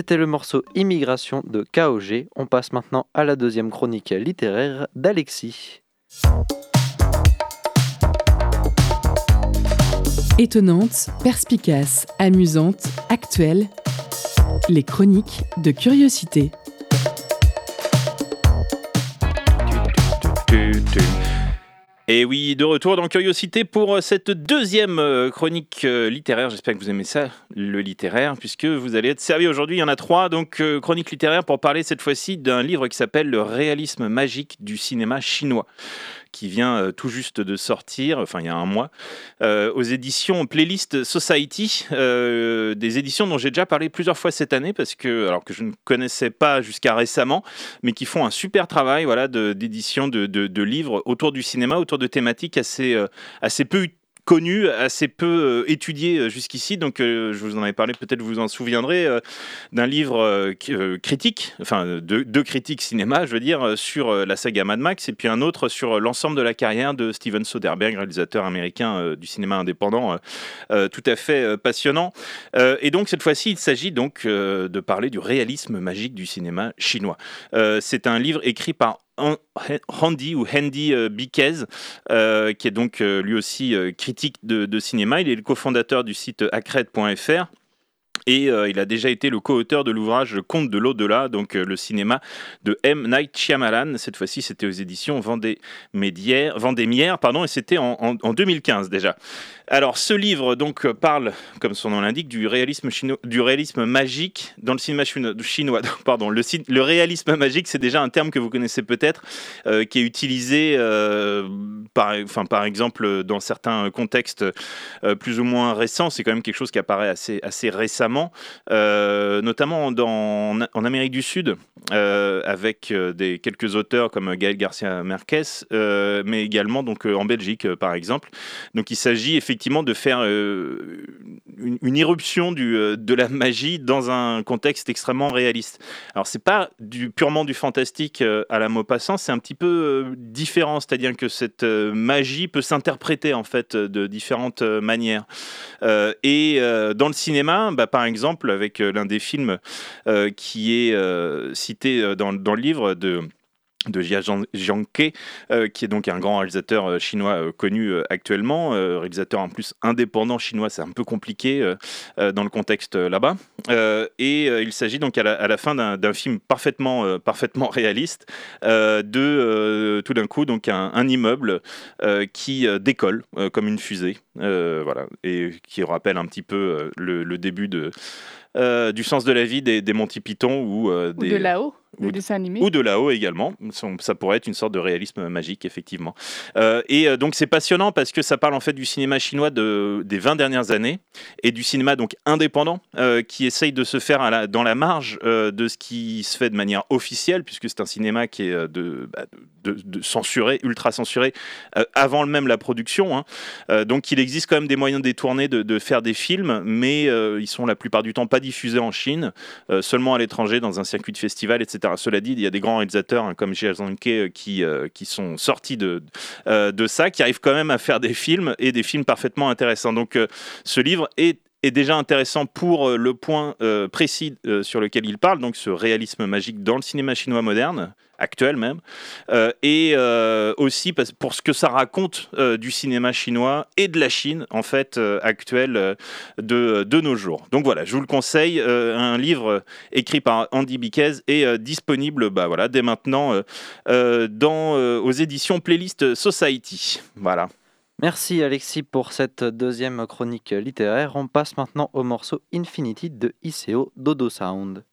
C'était le morceau Immigration de KOG. On passe maintenant à la deuxième chronique littéraire d'Alexis. Étonnante, perspicace, amusante, actuelle, les chroniques de curiosité. Et oui, de retour dans Curiosité pour cette deuxième euh, chronique euh, littéraire. J'espère que vous aimez ça, le littéraire, puisque vous allez être servi aujourd'hui. Il y en a trois, donc euh, chronique littéraire pour parler cette fois-ci d'un livre qui s'appelle Le réalisme magique du cinéma chinois qui vient euh, tout juste de sortir, enfin il y a un mois, euh, aux éditions Playlist Society, euh, des éditions dont j'ai déjà parlé plusieurs fois cette année parce que alors que je ne connaissais pas jusqu'à récemment, mais qui font un super travail voilà d'édition de, livres autour du cinéma, autour de thématiques assez assez peu connu, assez peu euh, étudié euh, jusqu'ici. Donc, euh, je vous en avais parlé, peut-être vous en souviendrez, d'un livre critique, enfin, de deux critiques cinéma, je veux dire, sur la saga Mad Max, et puis un autre sur l'ensemble de la carrière de Steven Soderbergh, réalisateur américain du cinéma indépendant, tout à fait passionnant. et donc, cette fois-ci, il s'agit donc de parler du réalisme magique du cinéma chinois. C'est un livre écrit par Randy ou Handy euh, Biquez, euh, qui est donc euh, lui aussi critique de, de, cinéma. Il est le cofondateur du site accred.fr. Et euh, il a déjà été le co-auteur de l'ouvrage Conte de l'au-delà, donc euh, le cinéma de M. Night Shyamalan. Cette fois-ci, c'était aux éditions Vendémiaire, pardon, et c'était en, en, 2015 déjà. Alors, ce livre donc parle, comme son nom l'indique, du réalisme chinois, du réalisme magique dans le cinéma chinois. Pardon, le, réalisme magique, c'est déjà un terme que vous connaissez peut-être, euh, qui est utilisé, par, enfin, par exemple, dans certains contextes plus ou moins récents. C'est quand même quelque chose qui apparaît assez récemment euh, notamment en Amérique du Sud, euh, avec euh, des, quelques auteurs comme Gaël Garcia Marquez, mais également donc, en Belgique, par exemple. Donc il s'agit effectivement de faire une, irruption de la magie dans un contexte extrêmement réaliste. Alors c'est pas du, purement du fantastique à la Maupassant, c'est un petit peu différent, c'est-à-dire que cette magie peut s'interpréter en fait de différentes manières. et dans le cinéma, bah, par exemple, avec euh, l'un des films euh, qui est euh, cité dans, dans le livre de de Jia Zhangke, euh, qui est donc un grand réalisateur euh, chinois euh, connu actuellement, réalisateur en plus indépendant chinois, c'est un peu compliqué dans le contexte là-bas. et il s'agit donc à la, fin d'un film parfaitement, parfaitement réaliste de tout d'un coup donc un, immeuble qui décolle comme une fusée, voilà, et qui rappelle un petit peu le, début de du sens de la vie des, des Monty Python ou des, de là-haut ou, animé. Ou de là-haut également. Ça pourrait être une sorte de réalisme magique, effectivement. Euh, et euh, donc, c'est passionnant parce que ça parle en fait du cinéma chinois de, des 20 dernières années et du cinéma donc indépendant euh, qui essaye de se faire à la, dans la marge de ce qui se fait de manière officielle, puisque c'est un cinéma qui est de, bah, de, de censuré, ultra censuré, avant même la production. Hein. donc, il existe quand même des moyens détournés de, de faire des films, mais ils sont la plupart du temps pas diffusés en Chine, seulement à l'étranger, dans un circuit de festival, etc. Cela dit, il y a des grands réalisateurs hein, comme Jia Zhangke euh, qui, euh, qui sont sortis de, euh, de ça, qui arrivent quand même à faire des films et des films parfaitement intéressants. Donc ce livre est est déjà intéressant pour le point précis sur lequel il parle, donc ce réalisme magique dans le cinéma chinois moderne, actuel même, euh, et euh, aussi pour ce que ça raconte euh, du cinéma chinois et de la Chine, en fait, actuelle de, de, nos jours. Donc voilà, je vous le conseille, un livre écrit par Andy Biquez est disponible bah, voilà, dès maintenant dans, aux éditions Playlist Society. Voilà. Merci Alexis pour cette deuxième chronique littéraire. On passe maintenant au morceau Infinity de ICO Dodo Sound.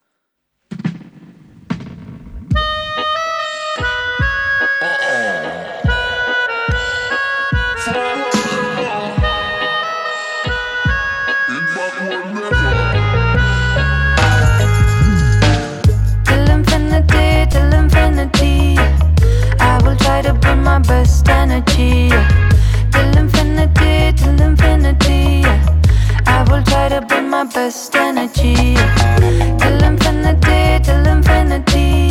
My best energy. Till infinity, till infinity. I will try to bring my best energy. Till infinity, till infinity.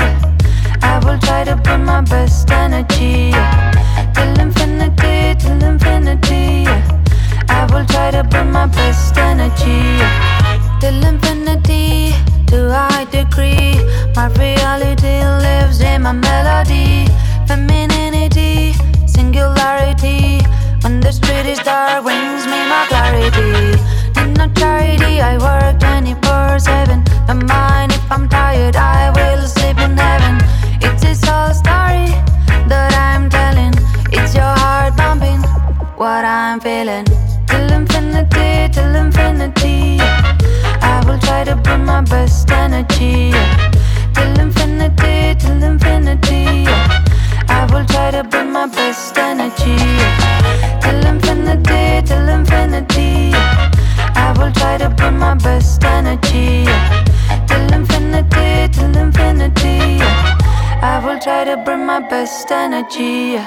I will try to bring my best energy. Till infinity, till infinity. I will try to bring my best energy. Till infinity, to a high degree. My reality lives in my melody. Femininity singularity. When the street is dark brings me my clarity. Need no charity, I work 24 7. Don't mind if I'm tired, I will sleep in heaven. It's this whole story that I'm telling. It's your heart pumping what I'm feeling. Till infinity, till infinity. I will try to bring my best energy. Till infinity, till infinity. I will try to bring my best energy. Till infinity, till infinity. I will try to bring my best energy. Till infinity, till infinity. I will try to bring my best energy.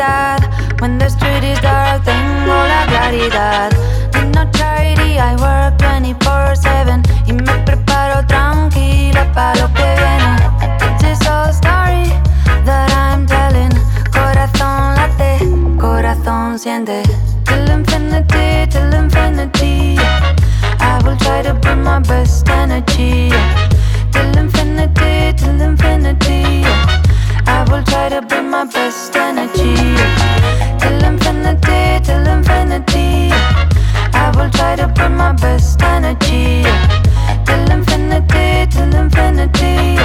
Singularidad. When the street is dark, tengo la claridad. Need no charity, I work 24-7 y me preparo tranquila para lo que viene. This whole story that I'm telling. Corazón late, corazón siente. Till infinity, till infinity. I will try to bring my best energy. Till infinity, till infinity. I will try to bring my best. Till infinity, till infinity. I will try to my best energy. Till infinity, till infinity.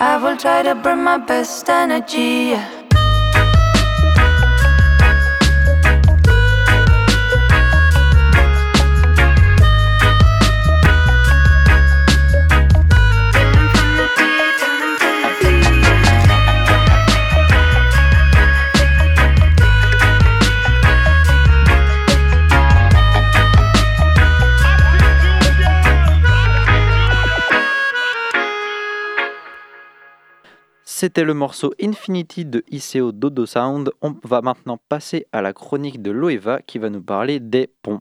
I will try to bring my best energy. C'était le morceau Infinity de ICO Dodo Sound. On va maintenant passer à la chronique de Loeva qui va nous parler des ponts.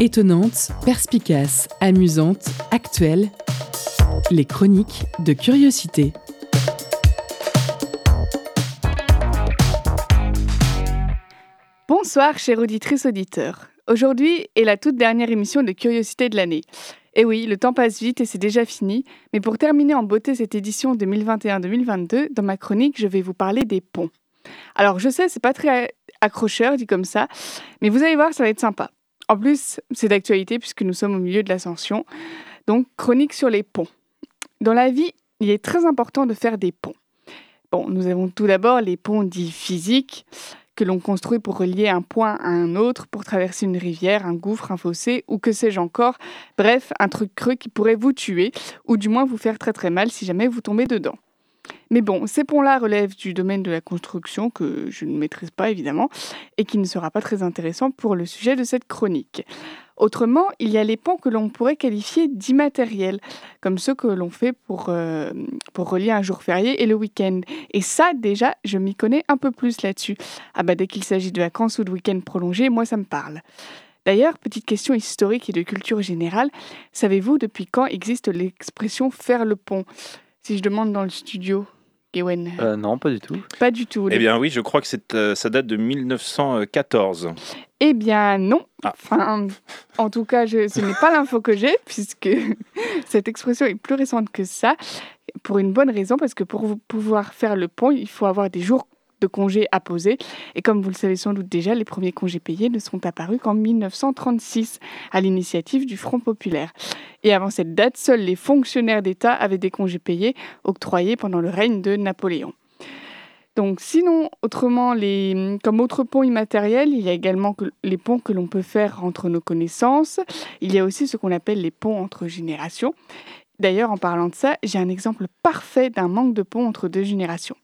Étonnante, perspicace, amusante, actuelle. Les chroniques de curiosité. Bonsoir, chère auditrice auditeur. Aujourd'hui est la toute dernière émission de Curiosité de l'année. Et oui, le temps passe vite et c'est déjà fini, mais pour terminer en beauté cette édition 2021-2022, dans ma chronique, je vais vous parler des ponts. Alors je sais, c'est pas très accrocheur dit comme ça, mais vous allez voir, ça va être sympa. En plus, c'est d'actualité puisque nous sommes au milieu de l'ascension. Donc, chronique sur les ponts. Dans la vie, il est très important de faire des ponts. Bon, nous avons tout d'abord les ponts dits physiques que l'on construit pour relier un point à un autre, pour traverser une rivière, un gouffre, un fossé, ou que sais-je encore. Bref, un truc creux qui pourrait vous tuer, ou du moins vous faire très très mal si jamais vous tombez dedans. Mais bon, ces ponts-là relèvent du domaine de la construction que je ne maîtrise pas évidemment, et qui ne sera pas très intéressant pour le sujet de cette chronique. Autrement, il y a les ponts que l'on pourrait qualifier d'immatériels, comme ceux que l'on fait pour, euh, pour relier un jour férié et le week-end. Et ça, déjà, je m'y connais un peu plus là-dessus. Ah bah dès qu'il s'agit de vacances ou de week-end prolongés, moi ça me parle. D'ailleurs, petite question historique et de culture générale, savez-vous depuis quand existe l'expression faire le pont Si je demande dans le studio, Ewen. Euh, non, pas du tout. Pas du tout. Eh bien oui, je crois que c'est, euh, ça date de 1914. Eh bien non. Ah. Enfin, en tout cas, je- ce n'est pas l'info que j'ai, puisque cette expression est plus récente que ça, pour une bonne raison, parce que pour pouvoir faire le pont, il faut avoir des jours de congés à poser. Et comme vous le savez sans doute déjà, les premiers congés payés ne sont apparus qu'en 1936, à l'initiative du Front populaire. Et avant cette date, seuls les fonctionnaires d'État avaient des congés payés octroyés pendant le règne de Napoléon. Donc sinon, autrement, comme autre pont immatériel, il y a également les ponts que l'on peut faire entre nos connaissances. Il y a aussi ce qu'on appelle les ponts entre générations. D'ailleurs, en parlant de ça, j'ai un exemple parfait d'un manque de pont entre deux générations.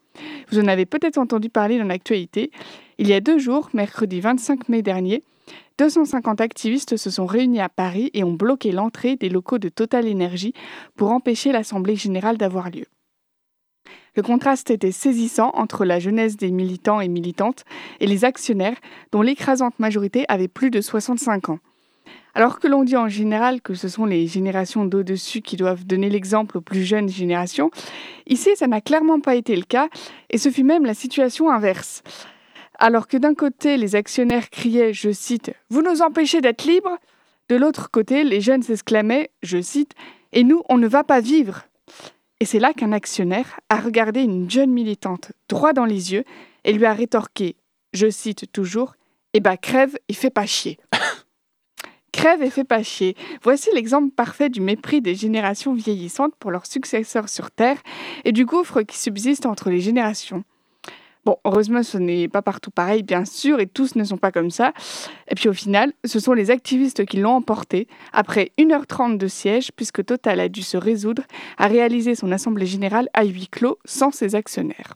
Vous en avez peut-être entendu parler dans l'actualité. Il y a deux jours, mercredi 25 mai dernier, 250 activistes se sont réunis à Paris et ont bloqué l'entrée des locaux de Total Energy pour empêcher l'Assemblée générale d'avoir lieu. Le contraste était saisissant entre la jeunesse des militants et militantes et les actionnaires, dont l'écrasante majorité avait plus de 65 ans. Alors que l'on dit en général que ce sont les générations d'au-dessus qui doivent donner l'exemple aux plus jeunes générations, ici ça n'a clairement pas été le cas et ce fut même la situation inverse. Alors que d'un côté les actionnaires criaient, je cite, Vous nous empêchez d'être libres de l'autre côté les jeunes s'exclamaient, je cite, Et nous, on ne va pas vivre. Et c'est là qu'un actionnaire a regardé une jeune militante droit dans les yeux et lui a rétorqué, je cite toujours, Eh ben crève et fais pas chier. Crève et fais pas chier. Voici l'exemple parfait du mépris des générations vieillissantes pour leurs successeurs sur Terre et du gouffre qui subsiste entre les générations. Bon, heureusement, ce n'est pas partout pareil, bien sûr, et tous ne sont pas comme ça. Et puis au final, ce sont les activistes qui l'ont emporté, après 1h30 de siège, puisque Total a dû se résoudre à réaliser son assemblée générale à huis clos sans ses actionnaires.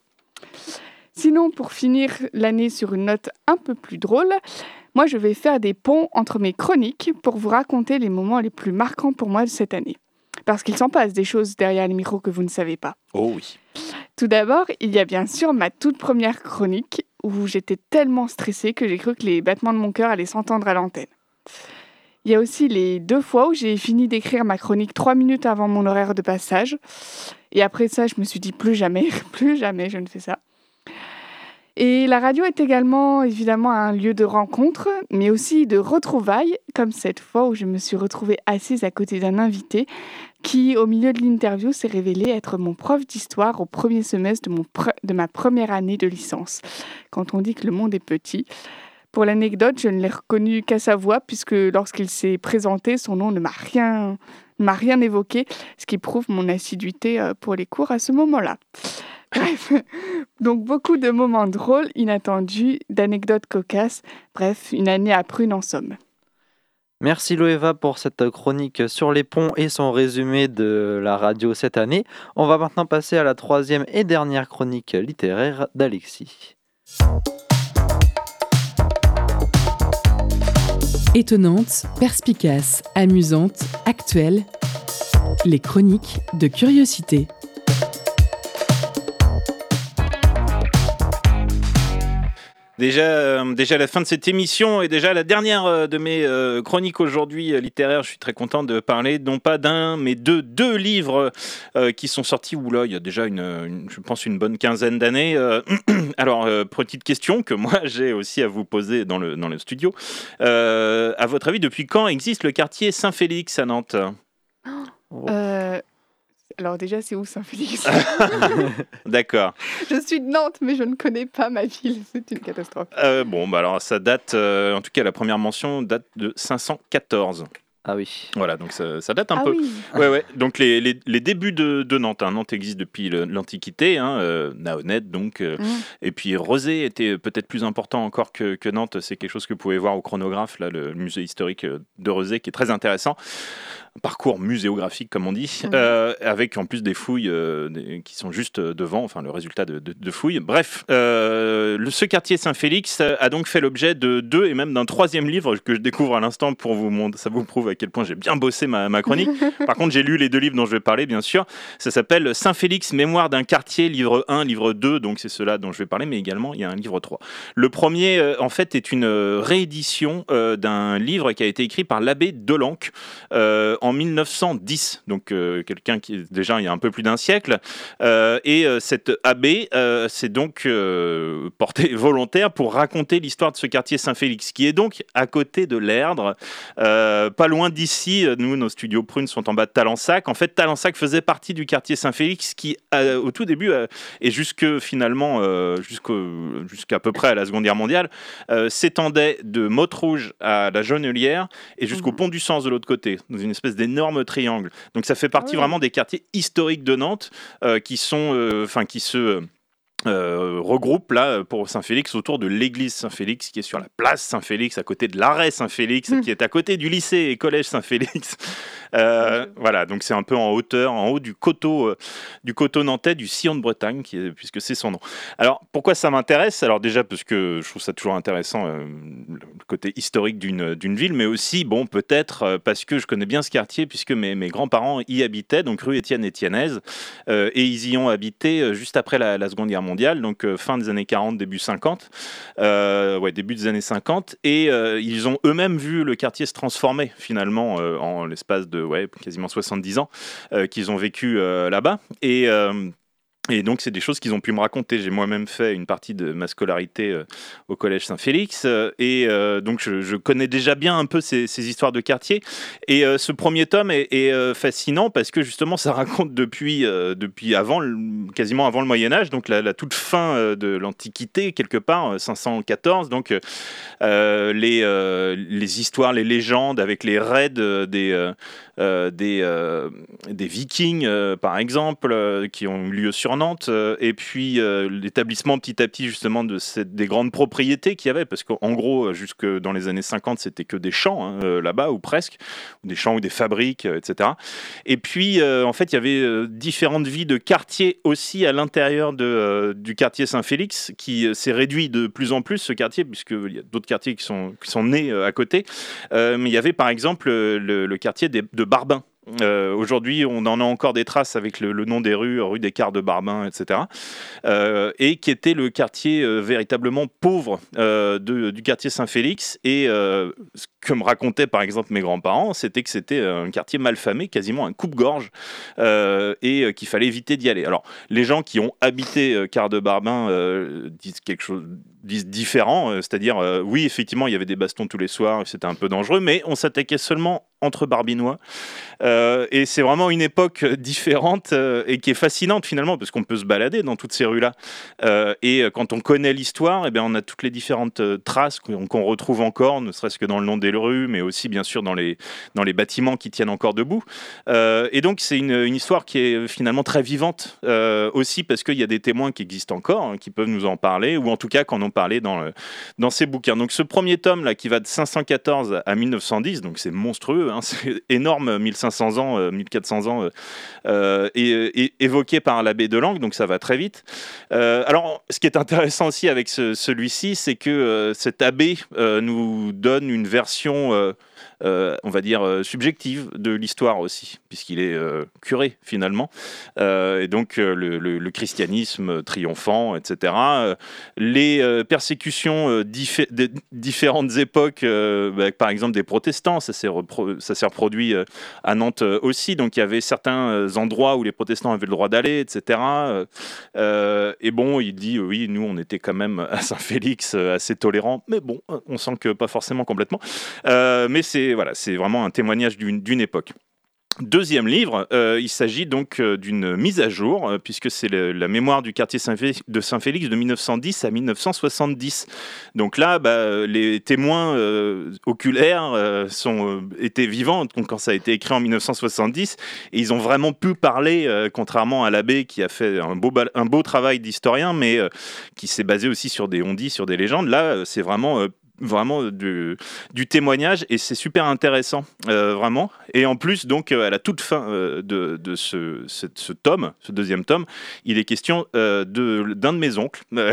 Sinon, pour finir l'année sur une note un peu plus drôle, moi je vais faire des ponts entre mes chroniques pour vous raconter les moments les plus marquants pour moi de cette année. Parce qu'il s'en passe des choses derrière les micros que vous ne savez pas. Oh oui. Tout d'abord, il y a bien sûr ma toute première chronique où j'étais tellement stressée que j'ai cru que les battements de mon cœur allaient s'entendre à l'antenne. Il y a aussi les deux fois où j'ai fini d'écrire ma chronique trois minutes avant mon horaire de passage. Et après ça, je me suis dit plus jamais, plus jamais je ne fais ça. Et la radio est également évidemment un lieu de rencontre, mais aussi de retrouvailles, comme cette fois où je me suis retrouvée assise à côté d'un invité qui, au milieu de l'interview, s'est révélé être mon prof d'histoire au premier semestre de, ma première année de licence. Quand on dit que le monde est petit. Pour l'anecdote, je ne l'ai reconnu qu'à sa voix, puisque lorsqu'il s'est présenté, son nom ne m'a rien, m'a rien évoqué, ce qui prouve mon assiduité euh, pour les cours à ce moment-là. Bref, donc beaucoup de moments drôles, inattendus, d'anecdotes cocasses. Bref, une année à prune en somme. Merci Loeva pour cette chronique sur les ponts et son résumé de la radio cette année. On va maintenant passer à la troisième et dernière chronique littéraire d'Alexis. Étonnante, perspicace, amusante, actuelle. Les chroniques de curiosité. Déjà, euh, déjà la fin de cette émission et déjà la dernière euh, de mes euh, chroniques aujourd'hui littéraires. Je suis très content de parler non pas d'un, mais de deux livres qui sont sortis où là il y a déjà une, je pense une bonne quinzaine d'années. Alors petite question que moi j'ai aussi à vous poser dans le dans le studio. À votre avis, depuis quand existe le quartier Saint-Félix à Nantes? Euh, alors déjà, c'est où Saint-Félix? D'accord. Je suis de Nantes, mais je ne connais pas ma ville. C'est une catastrophe. Euh, bon, bah alors ça date, euh, en tout cas la première mention date de 514. Ah oui. Voilà, donc ça, ça date un ah peu. oui. Ouais, ouais. Donc les, les, les débuts de, de Nantes. hein. Nantes existe depuis l'Antiquité, hein, euh, Naonette donc. euh, Mm. Et puis Rosé était peut-être plus important encore que, que Nantes. C'est quelque chose que vous pouvez voir au chronographe, là, le musée historique euh, de Rosé, qui est très intéressant. Un parcours muséographique, comme on dit, euh, avec en plus des fouilles euh, des- qui sont juste devant, enfin le résultat de, de- de fouilles. Bref, euh, le, ce quartier Saint-Félix a donc fait l'objet de deux et même d'un troisième livre que je découvre à l'instant pour vous montrer. Ça vous prouve à quel point j'ai bien bossé ma, ma chronique. Par contre, j'ai lu les deux livres dont je vais parler, bien sûr. Ça s'appelle Saint-Félix, Mémoire d'un quartier, livre 1, livre 2. Donc, c'est cela dont je vais parler, mais également, il y a un livre 3. Le premier, euh, en fait, est une euh, réédition euh, d'un livre qui a été écrit par l'abbé Delanque euh, en 1910. Donc, quelqu'un qui, est déjà, il y a un peu plus d'un siècle. Et cet abbé s'est donc porté volontaire pour raconter l'histoire de ce quartier Saint-Félix, qui est donc à côté de l'Erdre, pas loin d'ici. Nous, nos studios prunes sont en bas de Talensac. En fait, Talensac faisait partie du quartier Saint-Félix, qui, euh, au tout début, euh, et jusque finalement, euh, jusqu'à peu près à la Seconde Guerre mondiale, euh, s'étendait de Motte-Rouge à la Jaunelière et jusqu'au Mhm. pont du Sens de l'autre côté, dans une espèce d'énorme triangle. Donc ça fait partie Ah oui. vraiment des quartiers historiques de Nantes euh, qui sont, euh, enfin, qui se euh, regroupent là pour Saint-Félix autour de l'église Saint-Félix qui est sur la place Saint-Félix à côté de l'arrêt Saint-Félix Mm. qui est à côté du lycée et collège Saint-Félix Euh, voilà, donc c'est un peu en hauteur, en haut du coteau, euh, du coteau nantais, du sillon de Bretagne, qui est- puisque c'est son nom. Alors, pourquoi ça m'intéresse? Alors déjà parce que je trouve ça toujours intéressant, euh, le côté historique d'une ville, mais aussi, bon, peut-être parce que je connais bien ce quartier, puisque mes, mes grands-parents y habitaient, donc rue Étienne Étiennaise, et ils y ont habité juste après la, la Seconde Guerre mondiale, donc fin des années 40, début 50, euh, ouais, début des années 50, et ils ont eux-mêmes vu le quartier se transformer finalement en l'espace de ouais, quasiment 70 ans euh, qu'ils ont vécu euh, là-bas. Et. euh, et donc, c'est des choses qu'ils ont pu me raconter. J'ai moi-même fait une partie de ma scolarité au collège Saint-Félix. et donc, je, connais déjà bien un peu ces, histoires de quartier. Et ce premier tome est, fascinant parce que justement, ça raconte depuis, depuis avant, quasiment avant le Moyen-Âge, donc la, la toute fin de l'Antiquité, quelque part, euh, 514. Donc, les, les histoires, les légendes avec les raids des, euh, euh, des, Vikings, euh, par exemple, qui ont eu lieu sur Nantes, et puis l'établissement petit à petit justement de des grandes propriétés qu'il y avait, parce qu'en gros, jusque dans les années 50, c'était que des champs hein, là-bas, ou presque, des champs ou des fabriques, etc. Et puis, en fait, il y avait différentes vies de quartiers aussi à l'intérieur de, du quartier Saint-Félix, qui s'est réduit de plus en plus, ce quartier, puisqu'il y a d'autres quartiers qui sont, qui sont nés à côté. Mais il y avait par exemple le, le quartier des- de Barbin. Euh, Aujourd'hui, on en a encore des traces avec le, nom des rues, rue des Quarts de Barbin, etc. Euh, et qui était le quartier euh, véritablement pauvre de- du quartier Saint-Félix. Et que me racontaient par exemple mes grands-parents, c'était que c'était un quartier malfamé, quasiment un coupe-gorge, euh, et euh, qu'il fallait éviter d'y aller. Alors, les gens qui ont habité euh, Quart de Barbin euh, disent quelque chose disent différent, euh, c'est-à-dire euh, oui effectivement il y avait des bastons tous les soirs, c'était un peu dangereux, mais on s'attaquait seulement entre Barbinois Euh, et c'est vraiment une époque euh, différente euh, et qui est fascinante finalement parce qu'on peut se balader dans toutes ces rues-là. Euh, et euh, quand on connaît l'histoire, eh on a toutes les différentes euh, traces qu'on retrouve encore, ne serait-ce que dans le nom des rues, mais aussi bien sûr dans les, dans les bâtiments qui tiennent encore debout. Euh, et donc c'est une, histoire qui est finalement très vivante euh, aussi parce qu'il y a des témoins qui existent encore, hein, qui peuvent nous en parler, ou en tout cas qu'en ont parlé dans, le- dans ces bouquins. Donc ce premier tome là qui va de 514 à 1910, donc c'est monstrueux, hein, c'est énorme, 1500 ans, euh, 1400 ans, euh, euh, et, évoqué par l'abbé de Langue, donc ça va très vite. Euh, alors, ce qui est intéressant aussi avec ce- celui-ci, c'est que euh, cet abbé euh, nous donne une version, euh, euh, on va dire, euh, subjective de l'histoire aussi, puisqu'il est euh, curé finalement. Et donc, le, christianisme triomphant, etc. Les persécutions euh, diffé- de différentes époques, bah, par exemple des protestants, ça s'est reproduit à Nantes aussi. Donc il y avait certains endroits où les protestants avaient le droit d'aller, etc. Et bon, il dit oui, nous on était quand même à Saint-Félix assez tolérants, mais bon, on sent que pas forcément complètement. Mais c'est voilà, c'est vraiment un témoignage d'une époque. Deuxième livre, euh, il s'agit donc euh, d'une mise à jour, euh, puisque c'est la mémoire du quartier de Saint-Félix de 1910 à 1970. Donc là, bah, les témoins oculaires sont, étaient vivants quand ça a été écrit en 1970, et ils ont vraiment pu parler, contrairement à l'abbé qui a fait un beau, travail d'historien, mais qui s'est basé aussi sur des on-dit, sur des légendes. Là, c'est vraiment... euh, vraiment du, du témoignage et c'est super intéressant euh, vraiment et en plus donc euh, à la toute fin euh, de, de ce, ce, ce tome ce deuxième tome il est question euh, de d'un de mes oncles Euh,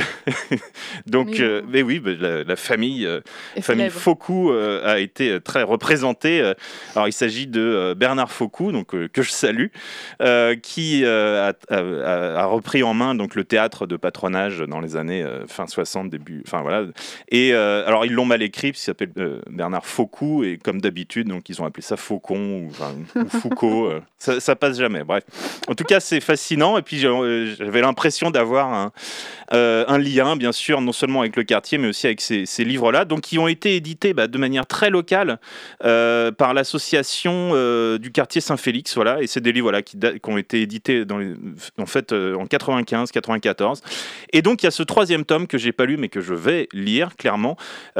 donc Mais euh, oui bah, la, la famille euh, famille. Faucou euh, a été euh, très représentée. Euh, Alors, il s'agit de euh, Bernard Faucou, donc euh, que je salue, euh, qui euh, a, a- a repris en main donc le théâtre de patronage dans les années euh, fin 60, début, enfin voilà. Et euh, alors ils l'ont mal écrit, parce qu'il s'appelle euh, Bernard Faucou, et comme d'habitude, donc ils ont appelé ça Faucon ou, enfin, ou Foucault. euh, ça, ça passe jamais. Bref, en tout cas, c'est fascinant. Et puis euh, j'avais l'impression d'avoir un, un lien, bien sûr, non seulement avec le quartier, mais aussi avec ces, ces livres-là, donc qui ont été édités bah, de manière très locale par l'association du quartier Saint-Félix, voilà, et c'est des livres voilà, qui, ont été édités dans les, en fait en 95, 94. Et donc il y a ce troisième tome que j'ai pas lu, mais que je vais lire clairement,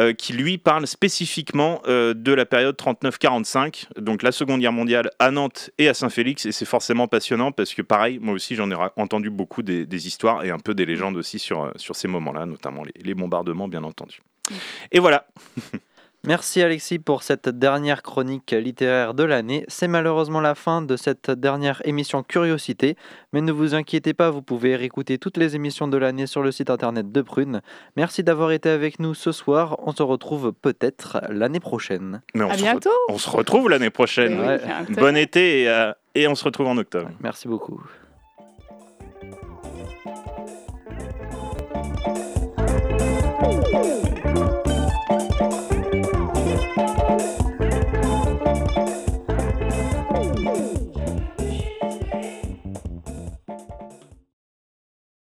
euh, qui lui parle spécifiquement euh, de la période 39-45, donc la Seconde Guerre mondiale à Nantes et à Saint-Félix, et c'est forcément passionnant parce que pareil, moi aussi j'en ai entendu beaucoup des, des histoires et un peu des légendes aussi sur, euh, sur ces moments-là, notamment les, les bombardements bien entendu. Et voilà. Merci Alexis pour cette dernière chronique littéraire de l'année. C'est malheureusement la fin de cette dernière émission Curiosité, mais ne vous inquiétez pas, vous pouvez réécouter toutes les émissions de l'année sur le site internet de Prune. Merci d'avoir été avec nous ce soir. On se retrouve peut-être l'année prochaine. Mais on À se bientôt. On se retrouve l'année prochaine. Ouais. Bon été et, euh, et on se retrouve en octobre. Merci beaucoup. Thank